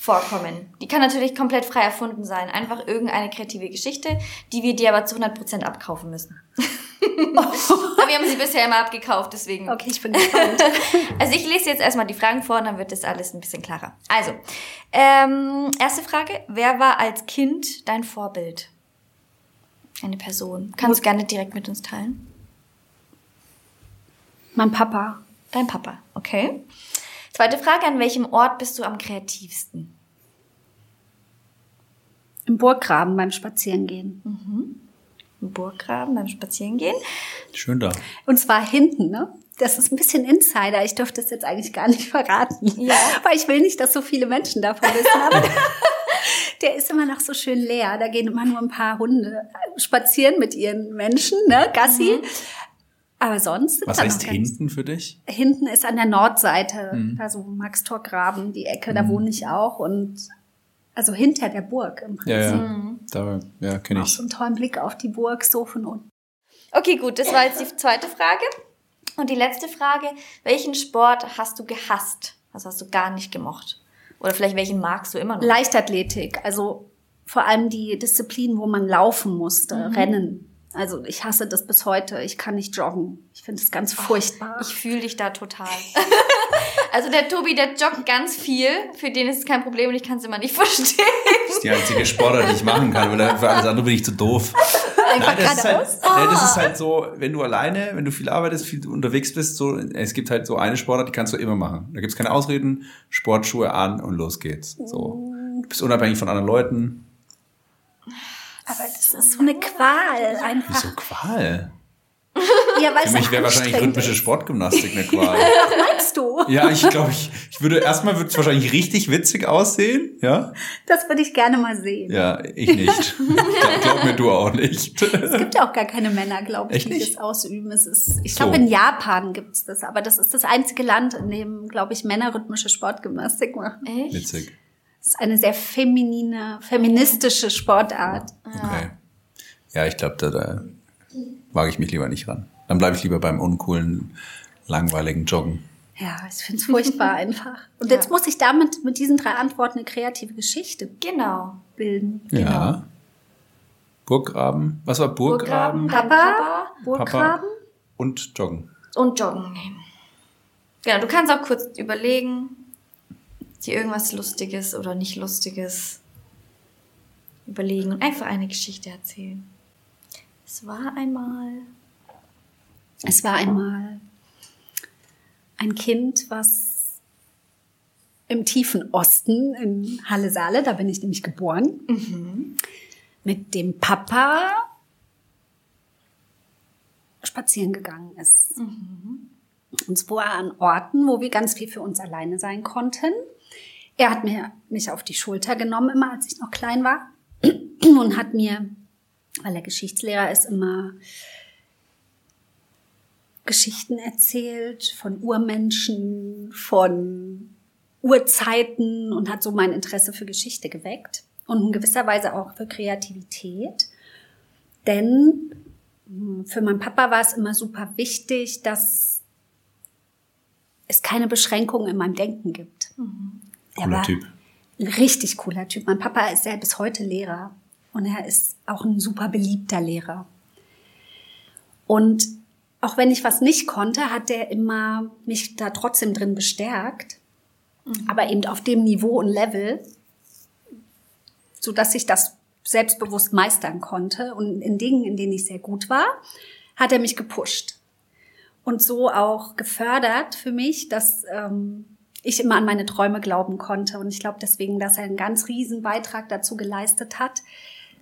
vorkommen. Die kann natürlich komplett frei erfunden sein. Einfach irgendeine kreative Geschichte, die wir dir aber zu 100% abkaufen müssen. (laughs) aber wir haben sie bisher immer abgekauft, deswegen. Okay, ich bin gespannt. (laughs) also ich lese jetzt erstmal die Fragen vor und dann wird das alles ein bisschen klarer. Also, ähm, erste Frage. Wer war als Kind dein Vorbild? Eine Person. Kannst du gerne direkt mit uns teilen? Mein Papa. Dein Papa, okay. Zweite Frage, an welchem Ort bist du am kreativsten? Im Burggraben beim Spazierengehen. Mhm. Im Burggraben beim Spazierengehen. Schön da. Und zwar hinten, ne? Das ist ein bisschen Insider. Ich dürfte das jetzt eigentlich gar nicht verraten. Ja. Weil ich will nicht, dass so viele Menschen davon wissen. Aber (laughs) der ist immer noch so schön leer. Da gehen immer nur ein paar Hunde spazieren mit ihren Menschen, ne? Gassi. Mhm. Aber sonst. Was heißt hinten für dich? Hinten ist an der Nordseite, mhm. also Maxtorgraben, die Ecke, da mhm. wohne ich auch und also hinter der Burg im Prinzip. Ja, ja. Mhm. Da, ja kenne ich. Auch so einen tollen Blick auf die Burg, so von unten. Okay, gut, das war jetzt die zweite Frage. Und die letzte Frage, welchen Sport hast du gehasst? Was hast du gar nicht gemocht? Oder vielleicht welchen magst du immer noch? Leichtathletik, also vor allem die Disziplin, wo man laufen musste, mhm. Rennen Also ich hasse das bis heute. Ich kann nicht joggen. Ich finde es ganz furchtbar. Ich fühle dich da total. (laughs) also der Tobi, der joggt ganz viel. Für den ist es kein Problem und ich kann es immer nicht (laughs) verstehen. Das ist die einzige Sportart, die ich machen kann, weil für alles andere bin ich zu doof. Nein, das, ist halt, oh. das ist halt so, wenn du alleine, wenn du viel arbeitest, viel unterwegs bist, so, es gibt halt so eine Sportart, die kannst du immer machen. Da gibt's keine Ausreden, Sportschuhe an und los geht's. So. Du bist unabhängig von anderen Leuten. Aber das ist so eine Qual einfach. Wieso Qual? Ja, weil Für mich wäre wahrscheinlich rhythmische Sportgymnastik eine (laughs) Qual. Meinst du? Ja, ich glaube, ich, ich würde erstmal würde es wahrscheinlich richtig witzig aussehen, ja? Das würde ich gerne mal sehen. Ja, ich nicht. (laughs) glaub, glaub mir du auch nicht. Es gibt ja auch gar keine Männer, glaube ich, die das ausüben. Es ist, ich glaube, so. in Japan gibt's das, aber das ist das einzige Land, in dem, glaube ich, Männer rhythmische Sportgymnastik machen. Echt? Witzig. Es ist eine sehr feminine, feministische Sportart. Okay. Ja, ich glaube, da, da wage ich mich lieber nicht ran. Dann bleibe ich lieber beim uncoolen, langweiligen Joggen. Ja, ich finde es furchtbar (laughs) einfach. Und ja. jetzt muss ich damit mit diesen drei Antworten eine kreative Geschichte genau bilden. Ja. Genau. Burggraben. Was war Burggraben? Burggraben Papa, Burggraben. Papa und Joggen. Und Joggen nehmen. Genau, du kannst auch kurz überlegen, dir irgendwas Lustiges oder nicht Lustiges überlegen und einfach eine Geschichte erzählen. Es war einmal. Es war einmal ein Kind, was im tiefen Osten in Halle Saale, da bin ich nämlich geboren, mhm. mit dem Papa spazieren gegangen ist. Mhm. Und zwar an Orten, wo wir ganz viel für uns alleine sein konnten. Er hat mir, mich auf die Schulter genommen, immer als ich noch klein war, (clears throat) und hat mir weil er Geschichtslehrer ist, immer Geschichten erzählt von Urmenschen, von Urzeiten und hat so mein Interesse für Geschichte geweckt und in gewisser Weise auch für Kreativität. Denn hm, für meinen Papa war es immer super wichtig, dass es keine Beschränkungen in meinem Denken gibt. Mhm. Cooler Typ. Ein richtig cooler Typ. Mein Papa ist ja bis heute Lehrer und er ist auch ein super beliebter Lehrer. Und auch wenn ich was nicht konnte, hat er immer mich da trotzdem drin bestärkt. Mhm. Aber eben auf dem Niveau und Level, so dass ich das selbstbewusst meistern konnte. Und in Dingen, in denen ich sehr gut war, hat er mich gepusht. Und so auch gefördert für mich, dass ähm, ich immer an meine Träume glauben konnte. Und ich glaube deswegen, dass er einen ganz riesen Beitrag dazu geleistet hat,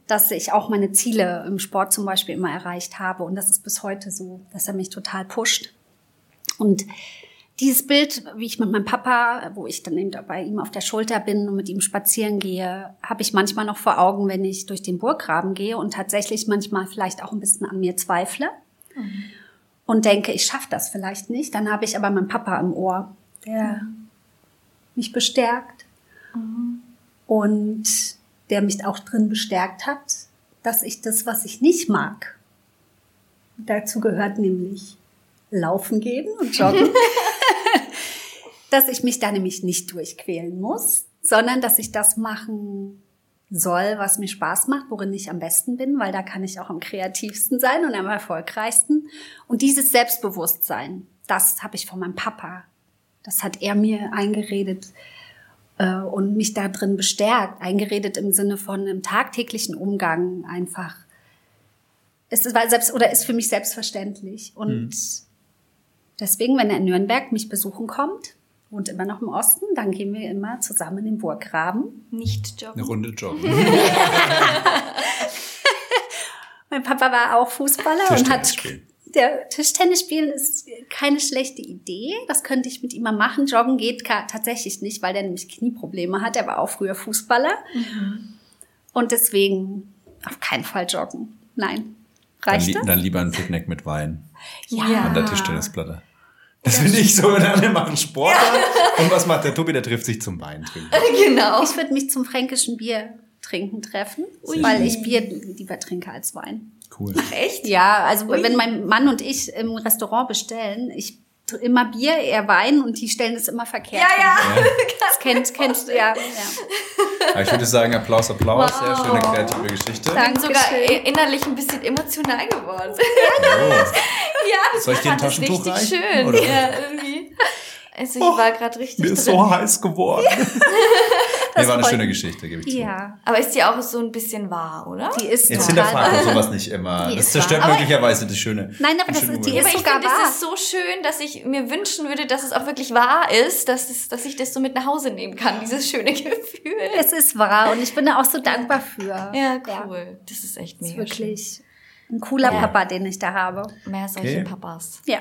dass ich auch meine Ziele im Sport zum Beispiel immer erreicht habe. Und das ist bis heute so, dass er mich total pusht. Und dieses Bild, wie ich mit meinem Papa, wo ich dann eben bei ihm auf der Schulter bin und mit ihm spazieren gehe, habe ich manchmal noch vor Augen, wenn ich durch den Burggraben gehe und tatsächlich manchmal vielleicht auch ein bisschen an mir zweifle mhm. und denke, ich schaffe das vielleicht nicht. Dann habe ich aber meinen Papa im Ohr, mhm. Mich bestärkt mhm. und der mich auch drin bestärkt hat, dass ich das, was ich nicht mag, dazu gehört nämlich laufen gehen und joggen, (laughs) dass ich mich da nämlich nicht durchquälen muss, sondern dass ich das machen soll, was mir Spaß macht, worin ich am besten bin, weil da kann ich auch am kreativsten sein und am erfolgreichsten. Und dieses Selbstbewusstsein, das habe ich von meinem Papa. Das hat er mir eingeredet äh, und mich da drin bestärkt, eingeredet im Sinne von einem tagtäglichen Umgang einfach. Es ist, weil selbst, oder ist für mich selbstverständlich. Und mhm. deswegen, wenn er in Nürnberg mich besuchen kommt, wohnt immer noch im Osten, dann gehen wir immer zusammen in den Burggraben. Nicht joggen. Eine Runde joggen. (laughs) mein Papa war auch Fußballer und hat der Tischtennis spielen ist keine schlechte Idee. Das könnte ich mit ihm mal machen. Joggen geht tatsächlich nicht, weil der nämlich Knieprobleme hat. Er war auch früher Fußballer. Mhm. Und deswegen auf keinen Fall joggen. Nein. Reicht dann, das? Dann lieber ein Picknick mit Wein. Ja. An der Tischtennisplatte. Das finde ich so, wenn alle machen Sport. Ja. Und was macht der Tobi? Der trifft sich zum Wein trinken. Genau. Ich würde mich zum fränkischen Bier trinken treffen, Ui. weil ich Bier lieber trinke als Wein. Cool. Ach, echt? Ja, also Ui. wenn mein Mann und ich im Restaurant bestellen, ich immer Bier, eher Wein und die stellen es immer verkehrt. Ja, ja. hin. (laughs) Das kennst, kennst du, ja. ja. Aber ich würde sagen, Applaus, Applaus. Sehr schöne kreative Geschichte. Ich bin sogar innerlich ein bisschen emotional geworden. Oh. (laughs) ja, das Soll ich dir ein Taschentuch richtig reichen, schön. oder? Ja, irgendwie. Also ich war gerade richtig Mir ist drin. so heiß geworden. (laughs) (laughs) nee, war eine schöne. Geschichte, gebe ich zu. Ja, Aber ist die auch so ein bisschen wahr, oder? die ist Jetzt hinterfragt man sowas nicht immer. Die Das ist zerstört wahr. möglicherweise das Schöne. Nein, aber das ist- die Moment. Aber ist ich sogar finde, wahr. es ist so schön, dass ich mir wünschen würde, dass es auch wirklich wahr ist, dass, es, dass ich das so mit nach Hause nehmen kann, dieses schöne (laughs) Gefühl. Es ist wahr und ich bin da auch so dankbar für. Ja, cool. Das ist echt Das ist mega wirklich ein cooler Ja. Papa, den ich da habe. schön. Mehr solche Okay. Papas. Ja.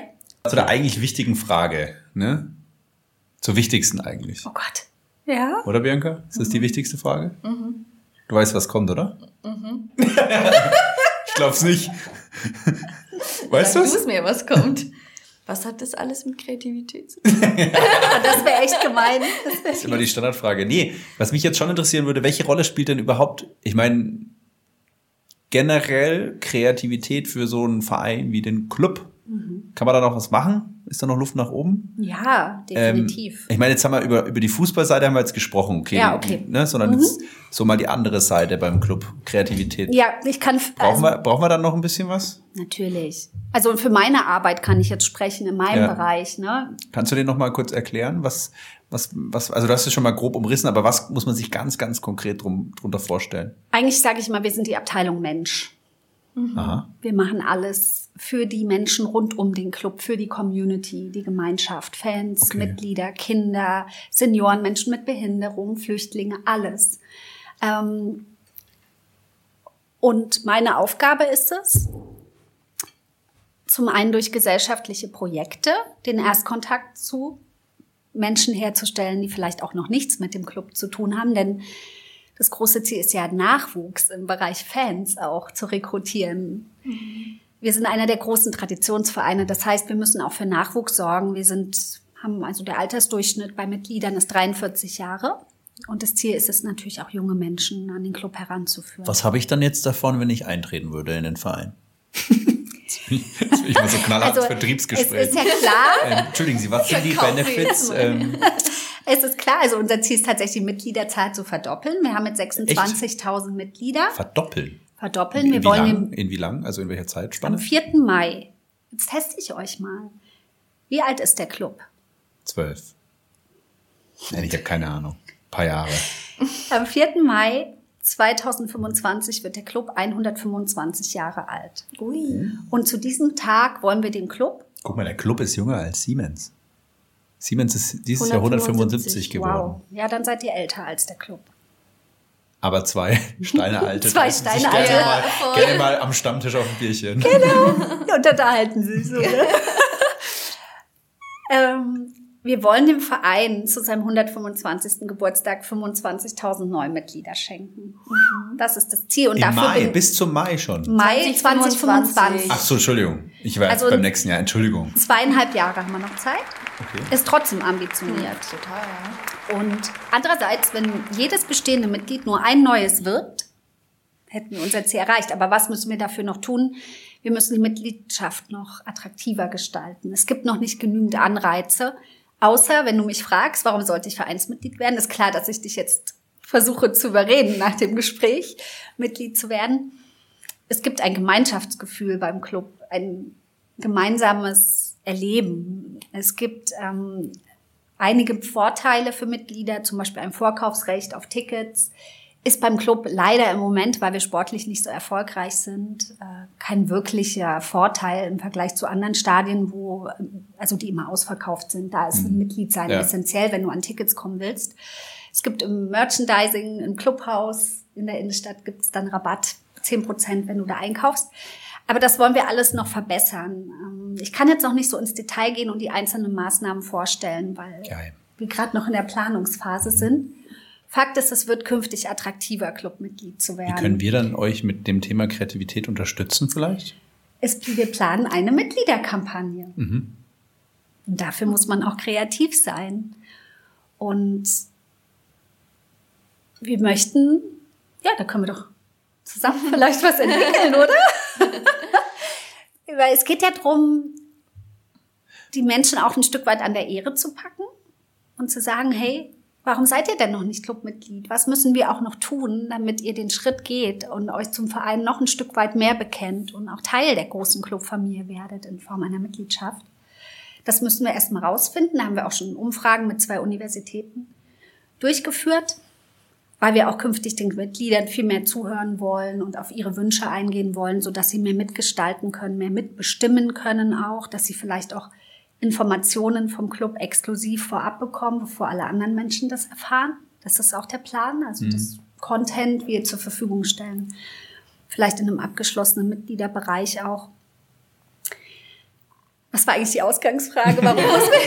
Zu der eigentlich wichtigen Frage, ne? Zur wichtigsten eigentlich. Oh Gott. Ja. Oder Bianca? Ist das die wichtigste Frage? Du weißt, was kommt, oder? ich glaub's nicht. Weißt du du mir, was kommt. Was hat das alles mit Kreativität zu tun? (laughs) Das wäre echt gemein. Das wär Das ist immer die Standardfrage. Nee, was mich jetzt schon interessieren würde, welche Rolle spielt denn überhaupt, ich meine, generell Kreativität für so einen Verein wie den Club? Kann man da noch was machen? Ist da noch Luft nach oben? ja, Ähm, definitiv. ich meine, jetzt haben wir über, über die Fußballseite haben wir jetzt gesprochen, okay. Ja, okay. Mhm. Ne, sondern jetzt so mal die andere Seite beim Club, Kreativität. ja, ich kann. Brauchen, also, wir, brauchen wir dann noch ein bisschen was? Natürlich. Also für meine Arbeit kann ich jetzt sprechen in meinem Ja. Bereich. Ne? Kannst du den noch mal kurz erklären? Was, was, was, also du hast es schon mal grob umrissen, aber was muss man sich ganz, ganz konkret drum, drunter vorstellen? Eigentlich sage ich mal, wir sind die Abteilung Mensch. Aha. Wir machen alles für die Menschen rund um den Club, für die Community, die Gemeinschaft, Fans, Okay. Mitglieder, Kinder, Senioren, Menschen mit Behinderung, Flüchtlinge, alles. Ähm, und meine Aufgabe ist es, zum einen durch gesellschaftliche Projekte den Erstkontakt zu Menschen herzustellen, die vielleicht auch noch nichts mit dem Club zu tun haben, denn das große Ziel ist ja Nachwuchs im Bereich Fans auch zu rekrutieren. Wir sind einer der großen Traditionsvereine, das heißt, wir müssen auch für Nachwuchs sorgen. Wir sind, haben also der Altersdurchschnitt bei Mitgliedern ist 43 Jahre. Und das Ziel ist es natürlich auch junge Menschen an den Club heranzuführen. Was habe ich dann jetzt davon, wenn ich eintreten würde in den Verein? Ich mal so knallhart Also, Vertriebsgespräch. es ist ja klar, ähm, Entschuldigen Sie, was sind die Benefits? Ähm, es ist klar, also unser Ziel ist tatsächlich, die Mitgliederzahl zu verdoppeln. Wir haben jetzt 26.000 Mitglieder. verdoppeln. Verdoppeln. In Wir wie wollen lang? den In wie lang? Also in welcher Am Zeitspanne? 4. Mai. Jetzt teste ich euch mal. Wie alt ist der Club? Zwölf. Nein, ich habe keine Ahnung. Ein paar Jahre. (laughs) Am 4. Mai 2025 wird der Club 125 Jahre alt. Ui. Und zu diesem Tag wollen wir den Club, Guck mal, der Club ist jünger als Siemens. Siemens ist dieses Jahr 175 175. geworden. wow, ja, dann seid ihr älter als der Club. Aber zwei (laughs) Steine alte. Zwei Steine gerne alte. Mal, Ja, voll. gerne mal am Stammtisch auf ein Bierchen. (laughs) Und unterhalten sie sich so, ne? (laughs) ähm, wir wollen dem Verein zu seinem 125. Geburtstag 25.000 neue Mitglieder schenken. Das ist das Ziel. Und Im dafür Mai, bis zum Mai schon. Mai 2025. 2025. Ach so, Entschuldigung. Ich war jetzt Also- beim nächsten Jahr. Entschuldigung. Zweieinhalb Jahre haben wir noch Zeit. Okay. Ist trotzdem ambitioniert. Total, ja. Und andererseits, wenn jedes bestehende Mitglied nur ein neues wird, hätten wir unser Ziel erreicht. Aber was müssen wir dafür noch tun? Wir müssen die Mitgliedschaft noch attraktiver gestalten. Es gibt noch nicht genügend Anreize. Außer, wenn du mich fragst, warum sollte ich Vereinsmitglied werden, ist klar, dass ich dich jetzt versuche zu überreden nach dem Gespräch, Mitglied zu werden. Es gibt ein Gemeinschaftsgefühl beim Club, ein gemeinsames Erleben. Es gibt ähm, einige Vorteile für Mitglieder, zum Beispiel ein Vorkaufsrecht auf Tickets. Ist beim Club leider im Moment, weil wir sportlich nicht so erfolgreich sind, äh, kein wirklicher Vorteil im Vergleich zu anderen Stadien, wo, ähm, also die immer ausverkauft sind. Da ist ein Mitgliedsein Ja. essentiell, wenn du an Tickets kommen willst. Es gibt im Merchandising, im Clubhaus in der Innenstadt gibt es dann Rabatt, 10 Prozent, wenn du da einkaufst. Aber das wollen wir alles noch verbessern. Ähm, Ich kann jetzt noch nicht so ins Detail gehen und die einzelnen Maßnahmen vorstellen, weil Geil. wir gerade noch in der Planungsphase sind. Fakt ist, es wird künftig attraktiver, Clubmitglied zu Wie werden. können wir dann euch mit dem Thema Kreativität unterstützen vielleicht? Es, wir planen eine Mitgliederkampagne. Mhm. Und dafür muss man auch kreativ sein. Und wir möchten, ja, da können wir doch zusammen (laughs) vielleicht was entwickeln, oder? (laughs) Weil es geht ja drum, die Menschen auch ein Stück weit an der Ehre zu packen und zu sagen, hey, warum seid ihr denn noch nicht Clubmitglied? Was müssen wir auch noch tun, damit ihr den Schritt geht und euch zum Verein noch ein Stück weit mehr bekennt und auch Teil der großen Clubfamilie werdet in Form einer Mitgliedschaft? Das müssen wir erstmal rausfinden. Da haben wir auch schon Umfragen mit zwei Universitäten durchgeführt, weil wir auch künftig den Mitgliedern viel mehr zuhören wollen und auf ihre Wünsche eingehen wollen, so dass sie mehr mitgestalten können, mehr mitbestimmen können auch, dass sie vielleicht auch Informationen vom Club exklusiv vorab bekommen, bevor alle anderen Menschen das erfahren. Das ist auch der Plan, also mhm. das Content wir zur Verfügung stellen. Vielleicht in einem abgeschlossenen Mitgliederbereich auch. Was war eigentlich die Ausgangsfrage? Warum (laughs) muss man,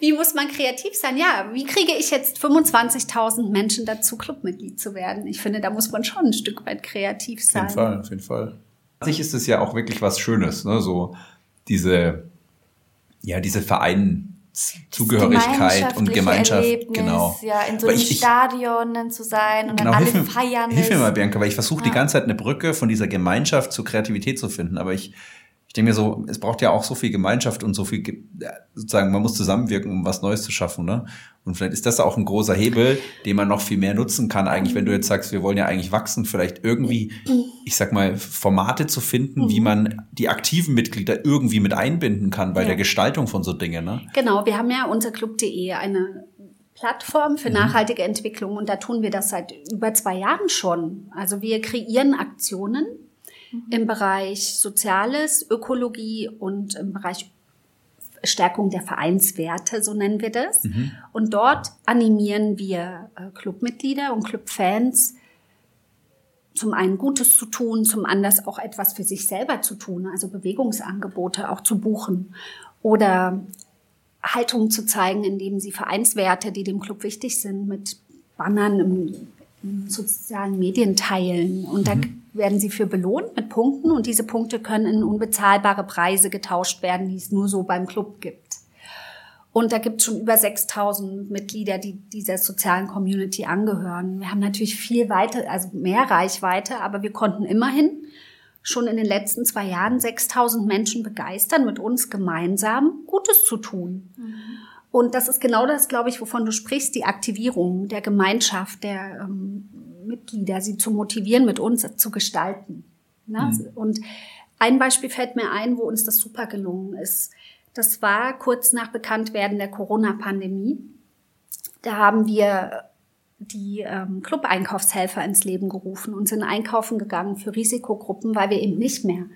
wie muss man kreativ sein? Ja, wie kriege ich jetzt 25.000 Menschen dazu, Clubmitglied zu werden? Ich finde, da muss man schon ein Stück weit kreativ sein. Auf jeden Fall, auf jeden Fall. An sich ist es ja auch wirklich was Schönes, ne? so diese, ja, diese Vereinszugehörigkeit und Gemeinschaft, Erlebnis, genau. Ja, in so einem Stadion zu sein und genau, dann alle hilf, feiern. Hilf mir mal, Bianca, weil ich versuche ja. die ganze Zeit eine Brücke von dieser Gemeinschaft zur Kreativität zu finden, aber ich ich denke mir so, es braucht ja auch so viel Gemeinschaft und so viel, sozusagen, man muss zusammenwirken, um was Neues zu schaffen, ne? Und vielleicht ist das auch ein großer Hebel, den man noch viel mehr nutzen kann, eigentlich, wenn du jetzt sagst, wir wollen ja eigentlich wachsen, vielleicht irgendwie, ich sag mal, Formate zu finden, wie man die aktiven Mitglieder irgendwie mit einbinden kann bei ja. der Gestaltung von so Dingen, ne? Genau, wir haben ja unter club.de eine Plattform für mhm. nachhaltige Entwicklung und da tun wir das seit über zwei Jahren schon. Also wir kreieren Aktionen, mhm. im Bereich Soziales, Ökologie und im Bereich Stärkung der Vereinswerte, so nennen wir das. Mhm. Und dort animieren wir äh, Clubmitglieder und Clubfans, zum einen Gutes zu tun, zum anderen auch etwas für sich selber zu tun, also Bewegungsangebote auch zu buchen oder Haltung zu zeigen, indem sie Vereinswerte, die dem Club wichtig sind, mit Bannern im, in sozialen Medien teilen. Und mhm. da werden sie für belohnt mit Punkten und diese Punkte können in unbezahlbare Preise getauscht werden, die es nur so beim Club gibt. Und da gibt es schon über 6000 Mitglieder, die dieser sozialen Community angehören. Wir haben natürlich viel weiter, also mehr Reichweite, aber wir konnten immerhin schon in den letzten zwei Jahren 6000 Menschen begeistern, mit uns gemeinsam Gutes zu tun. Mhm. Und das ist genau das, glaube ich, wovon du sprichst, die Aktivierung der Gemeinschaft, der ähm, Mitglieder, sie zu motivieren, mit uns zu gestalten. Ne? Mhm. Und ein Beispiel fällt mir ein, wo uns das super gelungen ist. Das war kurz nach Bekanntwerden der Corona-Pandemie. Da haben wir die ähm, Club-Einkaufshelfer ins Leben gerufen und sind einkaufen gegangen für Risikogruppen, weil wir eben nicht mehr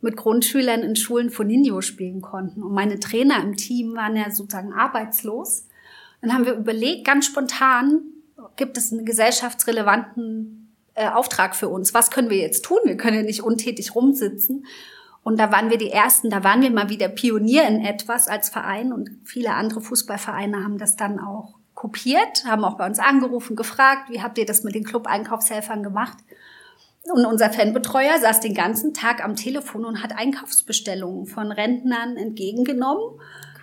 mit Grundschülern in Schulen von Ninjo spielen konnten. Und meine Trainer im Team waren ja sozusagen arbeitslos. Dann haben wir überlegt, ganz spontan, gibt es einen gesellschaftsrelevanten äh, Auftrag für uns? Was können wir jetzt tun? Wir können ja nicht untätig rumsitzen. Und da waren wir die Ersten, da waren wir mal wieder Pionier in etwas als Verein und viele andere Fußballvereine haben das dann auch kopiert, haben auch bei uns angerufen, gefragt, wie habt ihr das mit den Club-Einkaufshelfern gemacht? Und unser Fanbetreuer saß den ganzen Tag am Telefon und hat Einkaufsbestellungen von Rentnern entgegengenommen.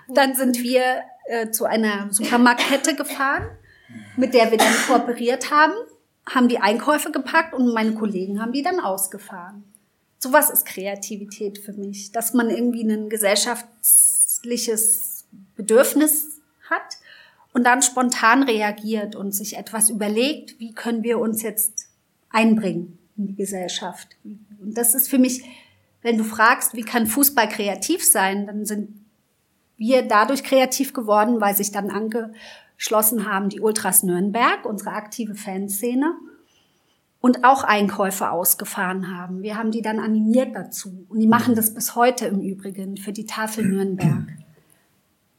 Dann sind wir äh, zu einer Supermarktkette gefahren mit der wir dann kooperiert haben, haben die Einkäufe gepackt und meine Kollegen haben die dann ausgefahren. Sowas ist Kreativität für mich, dass man irgendwie ein gesellschaftliches Bedürfnis hat und dann spontan reagiert und sich etwas überlegt, wie können wir uns jetzt einbringen in die Gesellschaft. Und das ist für mich, wenn du fragst, wie kann Fußball kreativ sein, dann sind wir dadurch kreativ geworden, weil sich dann ange geschlossen haben die Ultras Nürnberg, unsere aktive Fanszene, und auch Einkäufe ausgefahren haben. Wir haben die dann animiert dazu. Und die machen das bis heute im Übrigen für die Tafel Nürnberg.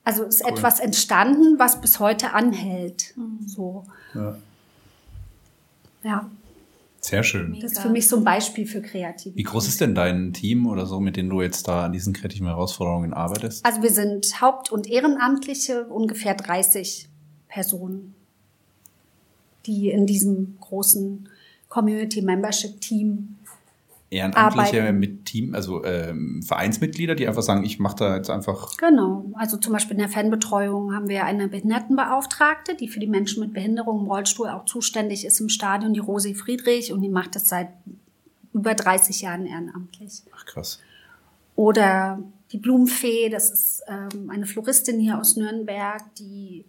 Also ist cool. etwas entstanden, was bis heute anhält. So. Ja. ja. Sehr schön. Das ist für mich so ein Beispiel für Kreativität. Wie groß ist denn dein Team oder so, mit dem du jetzt da an diesen kreativen Herausforderungen arbeitest? Also wir sind Haupt- und Ehrenamtliche, ungefähr 30 Personen, die in diesem großen Community Membership Team Ehrenamtliche arbeiten. mit Team, also ähm, Vereinsmitglieder, die einfach sagen, ich mache da jetzt einfach. Genau, also zum Beispiel in der Fanbetreuung haben wir eine Behindertenbeauftragte, die für die Menschen mit Behinderung im Rollstuhl auch zuständig ist im Stadion, die Rosi Friedrich, und die macht das seit über 30 Jahren ehrenamtlich. Ach krass. Oder die Blumenfee, das ist ähm, eine Floristin hier aus Nürnberg, die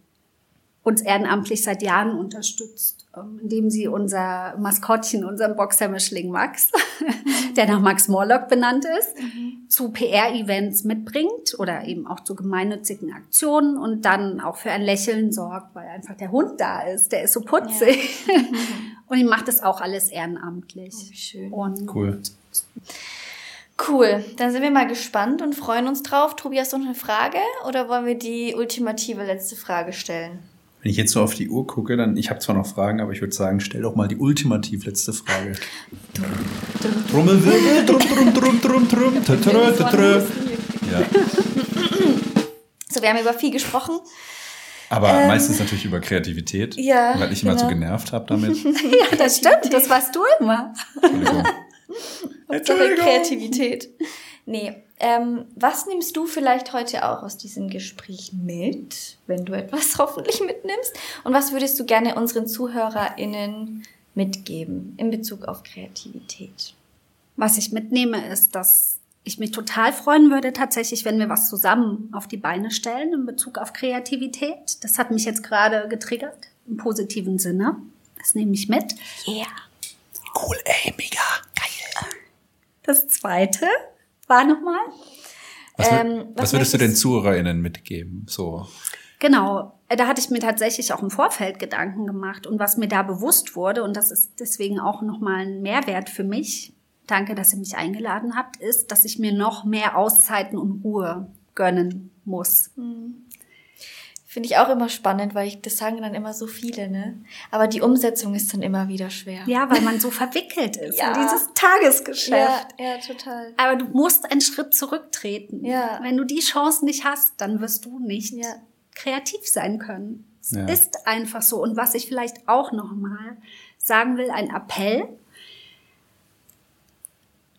uns ehrenamtlich seit Jahren unterstützt, ähm, indem sie unser Maskottchen, unseren Boxermischling Max, (laughs) der nach Max Morlock benannt ist, mhm. zu PR-Events mitbringt oder eben auch zu gemeinnützigen Aktionen und dann auch für ein Lächeln sorgt, weil einfach der Hund da ist, der ist so putzig. Ja. (laughs) und ich macht das auch alles ehrenamtlich. Oh, schön. Und cool. Cool, dann sind wir mal gespannt und freuen uns drauf. Tobi, hast du noch eine Frage oder wollen wir die ultimative letzte Frage stellen? Wenn ich jetzt so auf die Uhr gucke, dann, ich habe zwar noch Fragen, aber ich würde sagen, stell doch mal die ultimativ letzte Frage. Trommelwirbel, drum, drum, drum, drum, drum, tatrö, tatrö. Ja. So, wir haben über viel gesprochen. Aber ähm, meistens natürlich über Kreativität, ja, weil ich genau. immer so genervt habe damit. (laughs) ja, das stimmt, das warst du immer. Entschuldigung. Entschuldigung. Kreativität. Nee, ähm, was nimmst du vielleicht heute auch aus diesem Gespräch mit, wenn du etwas (laughs) hoffentlich mitnimmst? Und was würdest du gerne unseren ZuhörerInnen mitgeben in Bezug auf Kreativität? Was ich mitnehme, ist, dass ich mich total freuen würde, tatsächlich, wenn wir was zusammen auf die Beine stellen in Bezug auf Kreativität. Das hat mich jetzt gerade getriggert, im positiven Sinne. Das nehme ich mit. Yeah. Cool, ey, mega, geil. Das zweite war nochmal. Was, ähm, was, was würdest du den ZuhörerInnen mitgeben? So. Genau, da hatte ich mir tatsächlich auch im Vorfeld Gedanken gemacht und was mir da bewusst wurde und das ist deswegen auch nochmal ein Mehrwert für mich. Danke, dass ihr mich eingeladen habt, ist, dass ich mir noch mehr Auszeiten und Ruhe gönnen muss. Mhm. Finde ich auch immer spannend, weil ich, das sagen dann immer so viele, ne? Aber die Umsetzung ist dann immer wieder schwer. Ja, weil man so verwickelt ist (laughs) ja. in dieses Tagesgeschäft. Ja, ja, total. Aber du musst einen Schritt zurücktreten. Ja. Wenn du die Chance nicht hast, dann wirst du nicht ja. kreativ sein können. Es ja. ist einfach so. Und was ich vielleicht auch noch mal sagen will, ein Appell.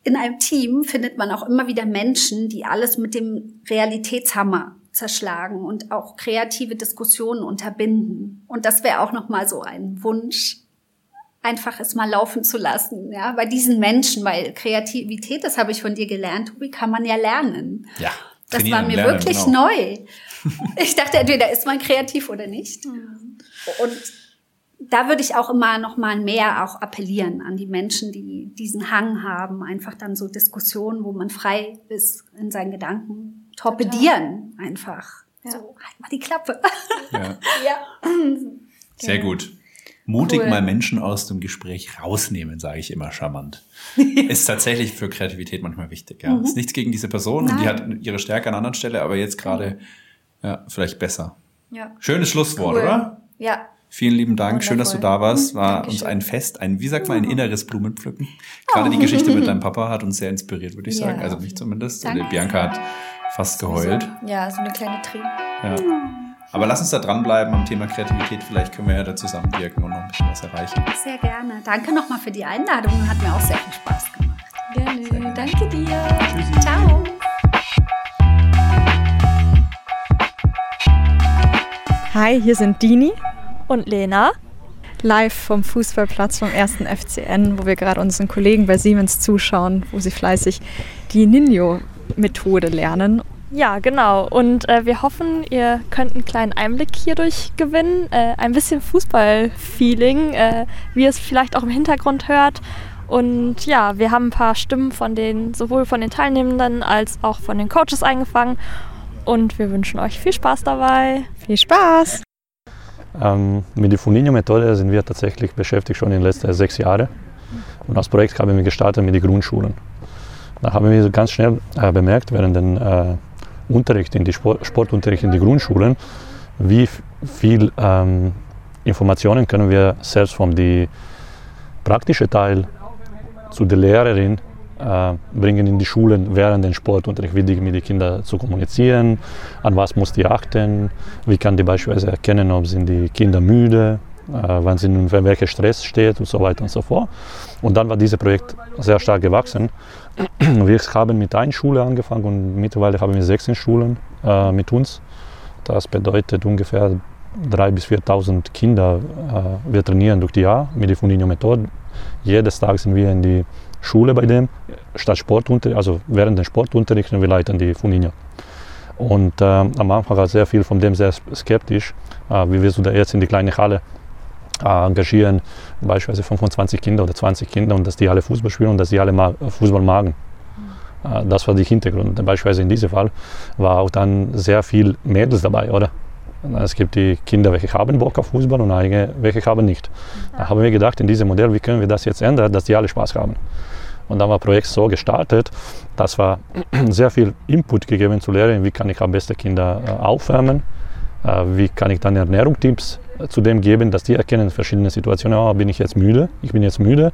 In einem Team findet man auch immer wieder Menschen, die alles mit dem Realitätshammer zerschlagen und auch kreative Diskussionen unterbinden. Und das wäre auch noch mal so ein Wunsch, einfach es mal laufen zu lassen, ja, bei diesen Menschen, weil Kreativität, das habe ich von dir gelernt, Tobi, kann man ja lernen. Ja. Das war mir lernen, wirklich genau. neu. Ich dachte, entweder ist man kreativ oder nicht. Mhm. Und da würde ich auch immer noch mal mehr auch appellieren an die Menschen, die diesen Hang haben, einfach dann so Diskussionen, wo man frei ist in seinen Gedanken torpedieren Total. einfach. Ja. So, halt mal die Klappe. Ja. (laughs) ja. Sehr gut. Mutig cool. mal Menschen aus dem Gespräch rausnehmen, sage ich immer charmant. (laughs) ist tatsächlich für Kreativität manchmal wichtig. Ja. Mhm. Ist nichts gegen diese Person Nein. und die hat ihre Stärke an anderen Stelle, aber jetzt gerade ja, vielleicht besser. Ja. Schönes Schlusswort, cool. oder? Ja. Vielen lieben Dank. Wundervoll. Schön, dass du da warst. War Dankeschön. uns ein Fest, ein, wie sagt man, ein inneres Blumenpflücken. Gerade oh. die Geschichte mit (laughs) deinem Papa hat uns sehr inspiriert, würde ich sagen. Also mich zumindest. Danke. Bianca hat fast geheult. So, ja, so eine kleine Träne. Ja. Aber lass uns da dranbleiben am Thema Kreativität. Vielleicht können wir ja da zusammenwirken und noch ein bisschen was erreichen. Sehr gerne. Danke nochmal für die Einladung. Hat mir auch sehr viel Spaß gemacht. Gerne. gerne. Danke dir. Tschüssi. Ciao. Hi, hier sind Dini und Lena. Live vom Fußballplatz vom ersten FCN, wo wir gerade unseren Kollegen bei Siemens zuschauen, wo sie fleißig die Ninjo Methode lernen. Ja, genau. Und äh, wir hoffen, ihr könnt einen kleinen Einblick hierdurch gewinnen. Äh, ein bisschen Fußball-Feeling, äh, wie ihr es vielleicht auch im Hintergrund hört. Und ja, wir haben ein paar Stimmen von den, sowohl von den Teilnehmenden als auch von den Coaches eingefangen. Und wir wünschen euch viel Spaß dabei. Viel Spaß! Ähm, mit der Funinho-Methode sind wir tatsächlich beschäftigt schon in den letzten sechs Jahren. Und das Projekt haben wir gestartet mit den Grundschulen. Da haben wir ganz schnell äh, bemerkt, während dem äh, Unterricht, in die Sport, Sportunterricht in die Grundschulen, wie viel ähm, Informationen können wir selbst vom die praktischen Teil zu der Lehrerin äh, bringen in die Schulen während dem Sportunterricht, wie die mit den Kindern zu kommunizieren, an was muss die achten, wie kann die beispielsweise erkennen, ob sind die Kinder müde, äh, wann sie nun welcher Stress steht und so weiter und so fort. Und dann war dieses Projekt sehr stark gewachsen (clears throat) wir haben mit einer Schule angefangen und mittlerweile haben wir 16 Schulen äh, mit uns. Das bedeutet ungefähr 3.000 bis 4.000 Kinder äh, wir trainieren durch die Jahr mit der Fundinho-Methode. Jedes Tag sind wir in die Schule bei dem, statt Sportunterricht, also während des Sportunterrichts wir leiten die Fundinho. Und äh, am Anfang war sehr viel von dem sehr skeptisch, äh, wie wirst du da jetzt in die kleine Halle engagieren, beispielsweise 25 Kinder oder 20 Kinder und dass die alle Fußball spielen und dass die alle ma Fußball magen. Äh, das war der Hintergrund. Beispielsweise in diesem Fall war auch dann sehr viel Mädels dabei, oder? Es gibt die Kinder, welche haben Bock auf Fußball und einige, welche haben nicht. Da haben wir gedacht, in diesem Modell, wie können wir das jetzt ändern, dass die alle Spaß haben. Und dann war das Projekt so gestartet, dass war (clears throat) sehr viel Input gegeben zu lernen, wie kann ich am besten Kinder äh, aufwärmen, äh, wie kann ich dann Ernährungstipps zu dem geben, dass die erkennen verschiedene Situationen, oh, bin ich jetzt müde, ich bin jetzt müde,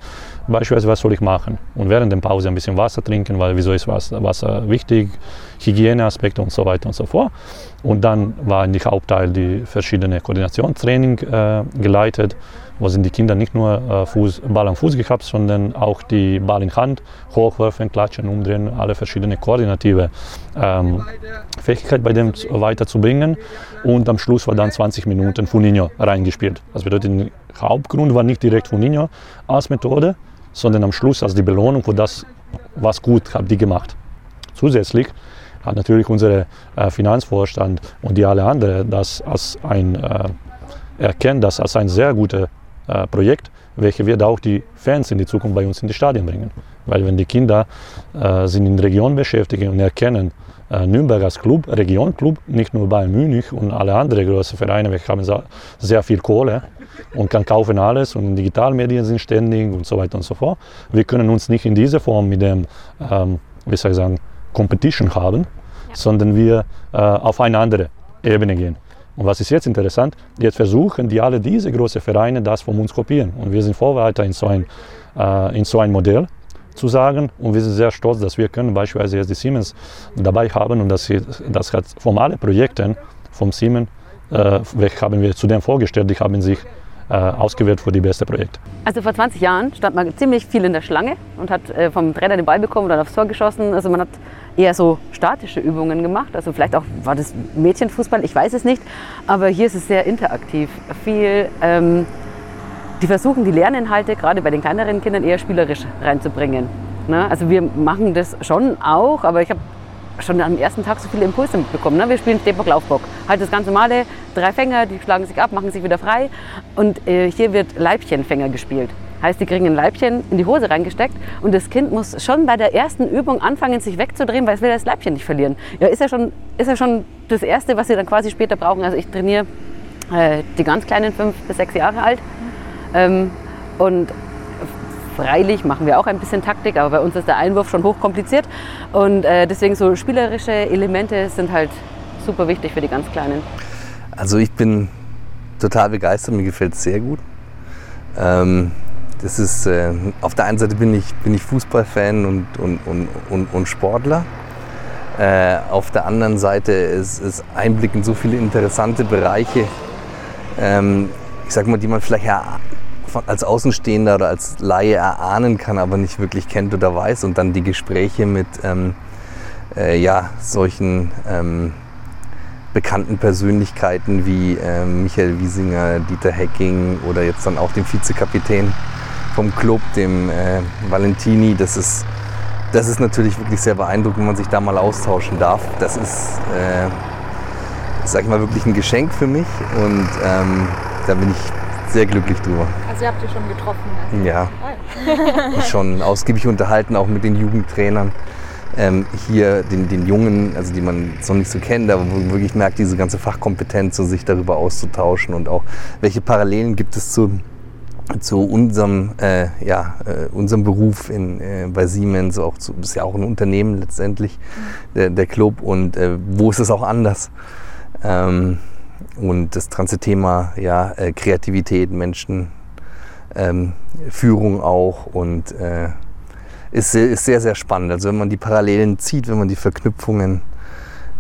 beispielsweise was soll ich machen? Und während der Pause ein bisschen Wasser trinken, weil wieso ist Wasser wichtig, Hygieneaspekte und so weiter und so fort. Und dann war in die Hauptteil die verschiedene Koordinationstraining äh, geleitet, wo sind die Kinder nicht nur äh, Fuß, Ball am Fuß gehabt, sondern auch die Ball in Hand, hochwerfen, klatschen, umdrehen, alle verschiedene koordinative ähm, Fähigkeiten bei dem weiterzubringen. Und am Schluss war dann 20 Minuten Funinho reingespielt. Das bedeutet, der Hauptgrund war nicht direkt Funinho als Methode, sondern am Schluss als die Belohnung für das, was gut haben die gemacht. Zusätzlich hat natürlich unser äh, Finanzvorstand und die alle anderen das als ein, äh, erkennen das als ein sehr gutes äh, Projekt, welches wird auch die Fans in die Zukunft bei uns in die Stadien bringen. Weil wenn die Kinder sind in der Region beschäftigt und erkennen, Nürnberg als Club, Regionclub, nicht nur Bayern München und alle anderen großen Vereine, wir haben sehr viel Kohle und kann kaufen alles und Digitalmedien sind ständig und so weiter und so fort. Wir können uns nicht in dieser Form mit dem, ähm, wie soll ich sagen, Competition haben, ja. sondern wir äh, auf eine andere Ebene gehen. Und was ist jetzt interessant? Jetzt versuchen die alle diese großen Vereine das von uns kopieren. Und wir sind Vorreiter in so ein, äh, in so ein Modell zu sagen. Und wir sind sehr stolz, dass wir können beispielsweise jetzt die Siemens dabei haben und dass sie, das hat von allen Projekten vom Siemens, äh, haben wir zudem vorgestellt, die haben sich äh, ausgewählt für die beste Projekt. Also vor 20 Jahren stand man ziemlich viel in der Schlange und hat äh, vom Trainer den Ball bekommen oder aufs Tor geschossen. Also man hat eher so statische Übungen gemacht. Also vielleicht auch war das Mädchenfußball, ich weiß es nicht. Aber hier ist es sehr interaktiv. Viel, ähm, die versuchen die Lerninhalte gerade bei den kleineren Kindern eher spielerisch reinzubringen. Ne? Also wir machen das schon auch, aber ich habe schon am ersten Tag so viele Impulse mitbekommen. Ne? Wir spielen Stehbock-Laufbock. Halt das ganz normale, drei Fänger, die schlagen sich ab, machen sich wieder frei. Und äh, hier wird Leibchenfänger gespielt. Heißt, die kriegen ein Leibchen in die Hose reingesteckt und das Kind muss schon bei der ersten Übung anfangen, sich wegzudrehen, weil es will das Leibchen nicht verlieren. Ja, ist ja schon, ist ja schon das Erste, was sie dann quasi später brauchen. Also ich trainiere äh, die ganz kleinen, fünf bis sechs Jahre alt. Ähm, und Freilich machen wir auch ein bisschen Taktik, aber bei uns ist der Einwurf schon hochkompliziert. Und äh, deswegen so spielerische Elemente sind halt super wichtig für die ganz Kleinen. Also ich bin total begeistert, mir gefällt es sehr gut. Ähm, das ist, äh, auf der einen Seite bin ich, bin ich Fußballfan und, und, und, und, und Sportler. Äh, auf der anderen Seite ist, ist Einblick in so viele interessante Bereiche, ähm, ich sag mal, die man vielleicht ja als Außenstehender oder als Laie erahnen kann, aber nicht wirklich kennt oder weiß. Und dann die Gespräche mit ähm, äh, ja, solchen ähm, bekannten Persönlichkeiten wie äh, Michael Wiesinger, Dieter Hecking oder jetzt dann auch dem Vizekapitän vom Club, dem äh, Valentini. Das ist, das ist natürlich wirklich sehr beeindruckend, wenn man sich da mal austauschen darf. Das ist, äh, sag ich mal, wirklich ein Geschenk für mich und ähm, da bin ich sehr glücklich drüber. Also ihr habt ihr schon getroffen? Also. Ja, schon ausgiebig unterhalten, auch mit den Jugendtrainern. Ähm, hier den, den Jungen, also die man so nicht so kennt, aber wo man wirklich merkt, diese ganze Fachkompetenz, so sich darüber auszutauschen und auch welche Parallelen gibt es zu, zu unserem, äh, ja, äh, unserem Beruf in, äh, bei Siemens, auch zu, ist ja auch ein Unternehmen letztendlich, der, der Club und äh, wo ist es auch anders? Ähm, und das ganze Thema ja, äh, Kreativität, Menschen, ähm, Führung auch und äh, ist, ist sehr, sehr spannend. Also wenn man die Parallelen zieht, wenn man die Verknüpfungen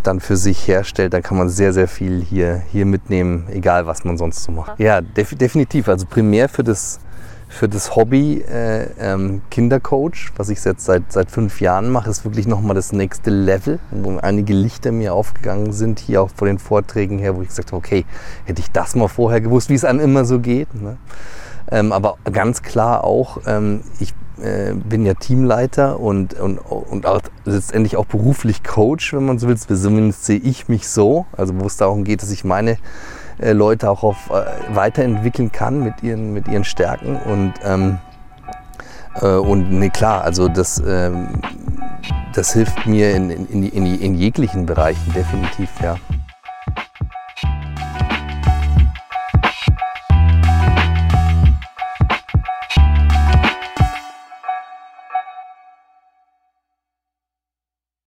dann für sich herstellt, dann kann man sehr, sehr viel hier, hier mitnehmen, egal was man sonst so macht. Ja, def definitiv. Also primär für das, für das Hobby äh, ähm, Kindercoach, was ich jetzt seit, seit fünf Jahren mache, ist wirklich nochmal das nächste Level, wo einige Lichter mir aufgegangen sind, hier auch vor den Vorträgen her, wo ich gesagt habe, okay, hätte ich das mal vorher gewusst, wie es einem immer so geht. Ne? Ähm, aber ganz klar auch, ähm, ich äh, bin ja Teamleiter und, und, und auch letztendlich auch beruflich Coach, wenn man so will. Zumindest sehe ich mich so, also wo es darum geht, dass ich meine äh, Leute auch auf, äh, weiterentwickeln kann mit ihren, mit ihren Stärken. Und, ähm, äh, und nee, klar, also das, ähm, das hilft mir in, in, in, in jeglichen Bereichen definitiv, ja.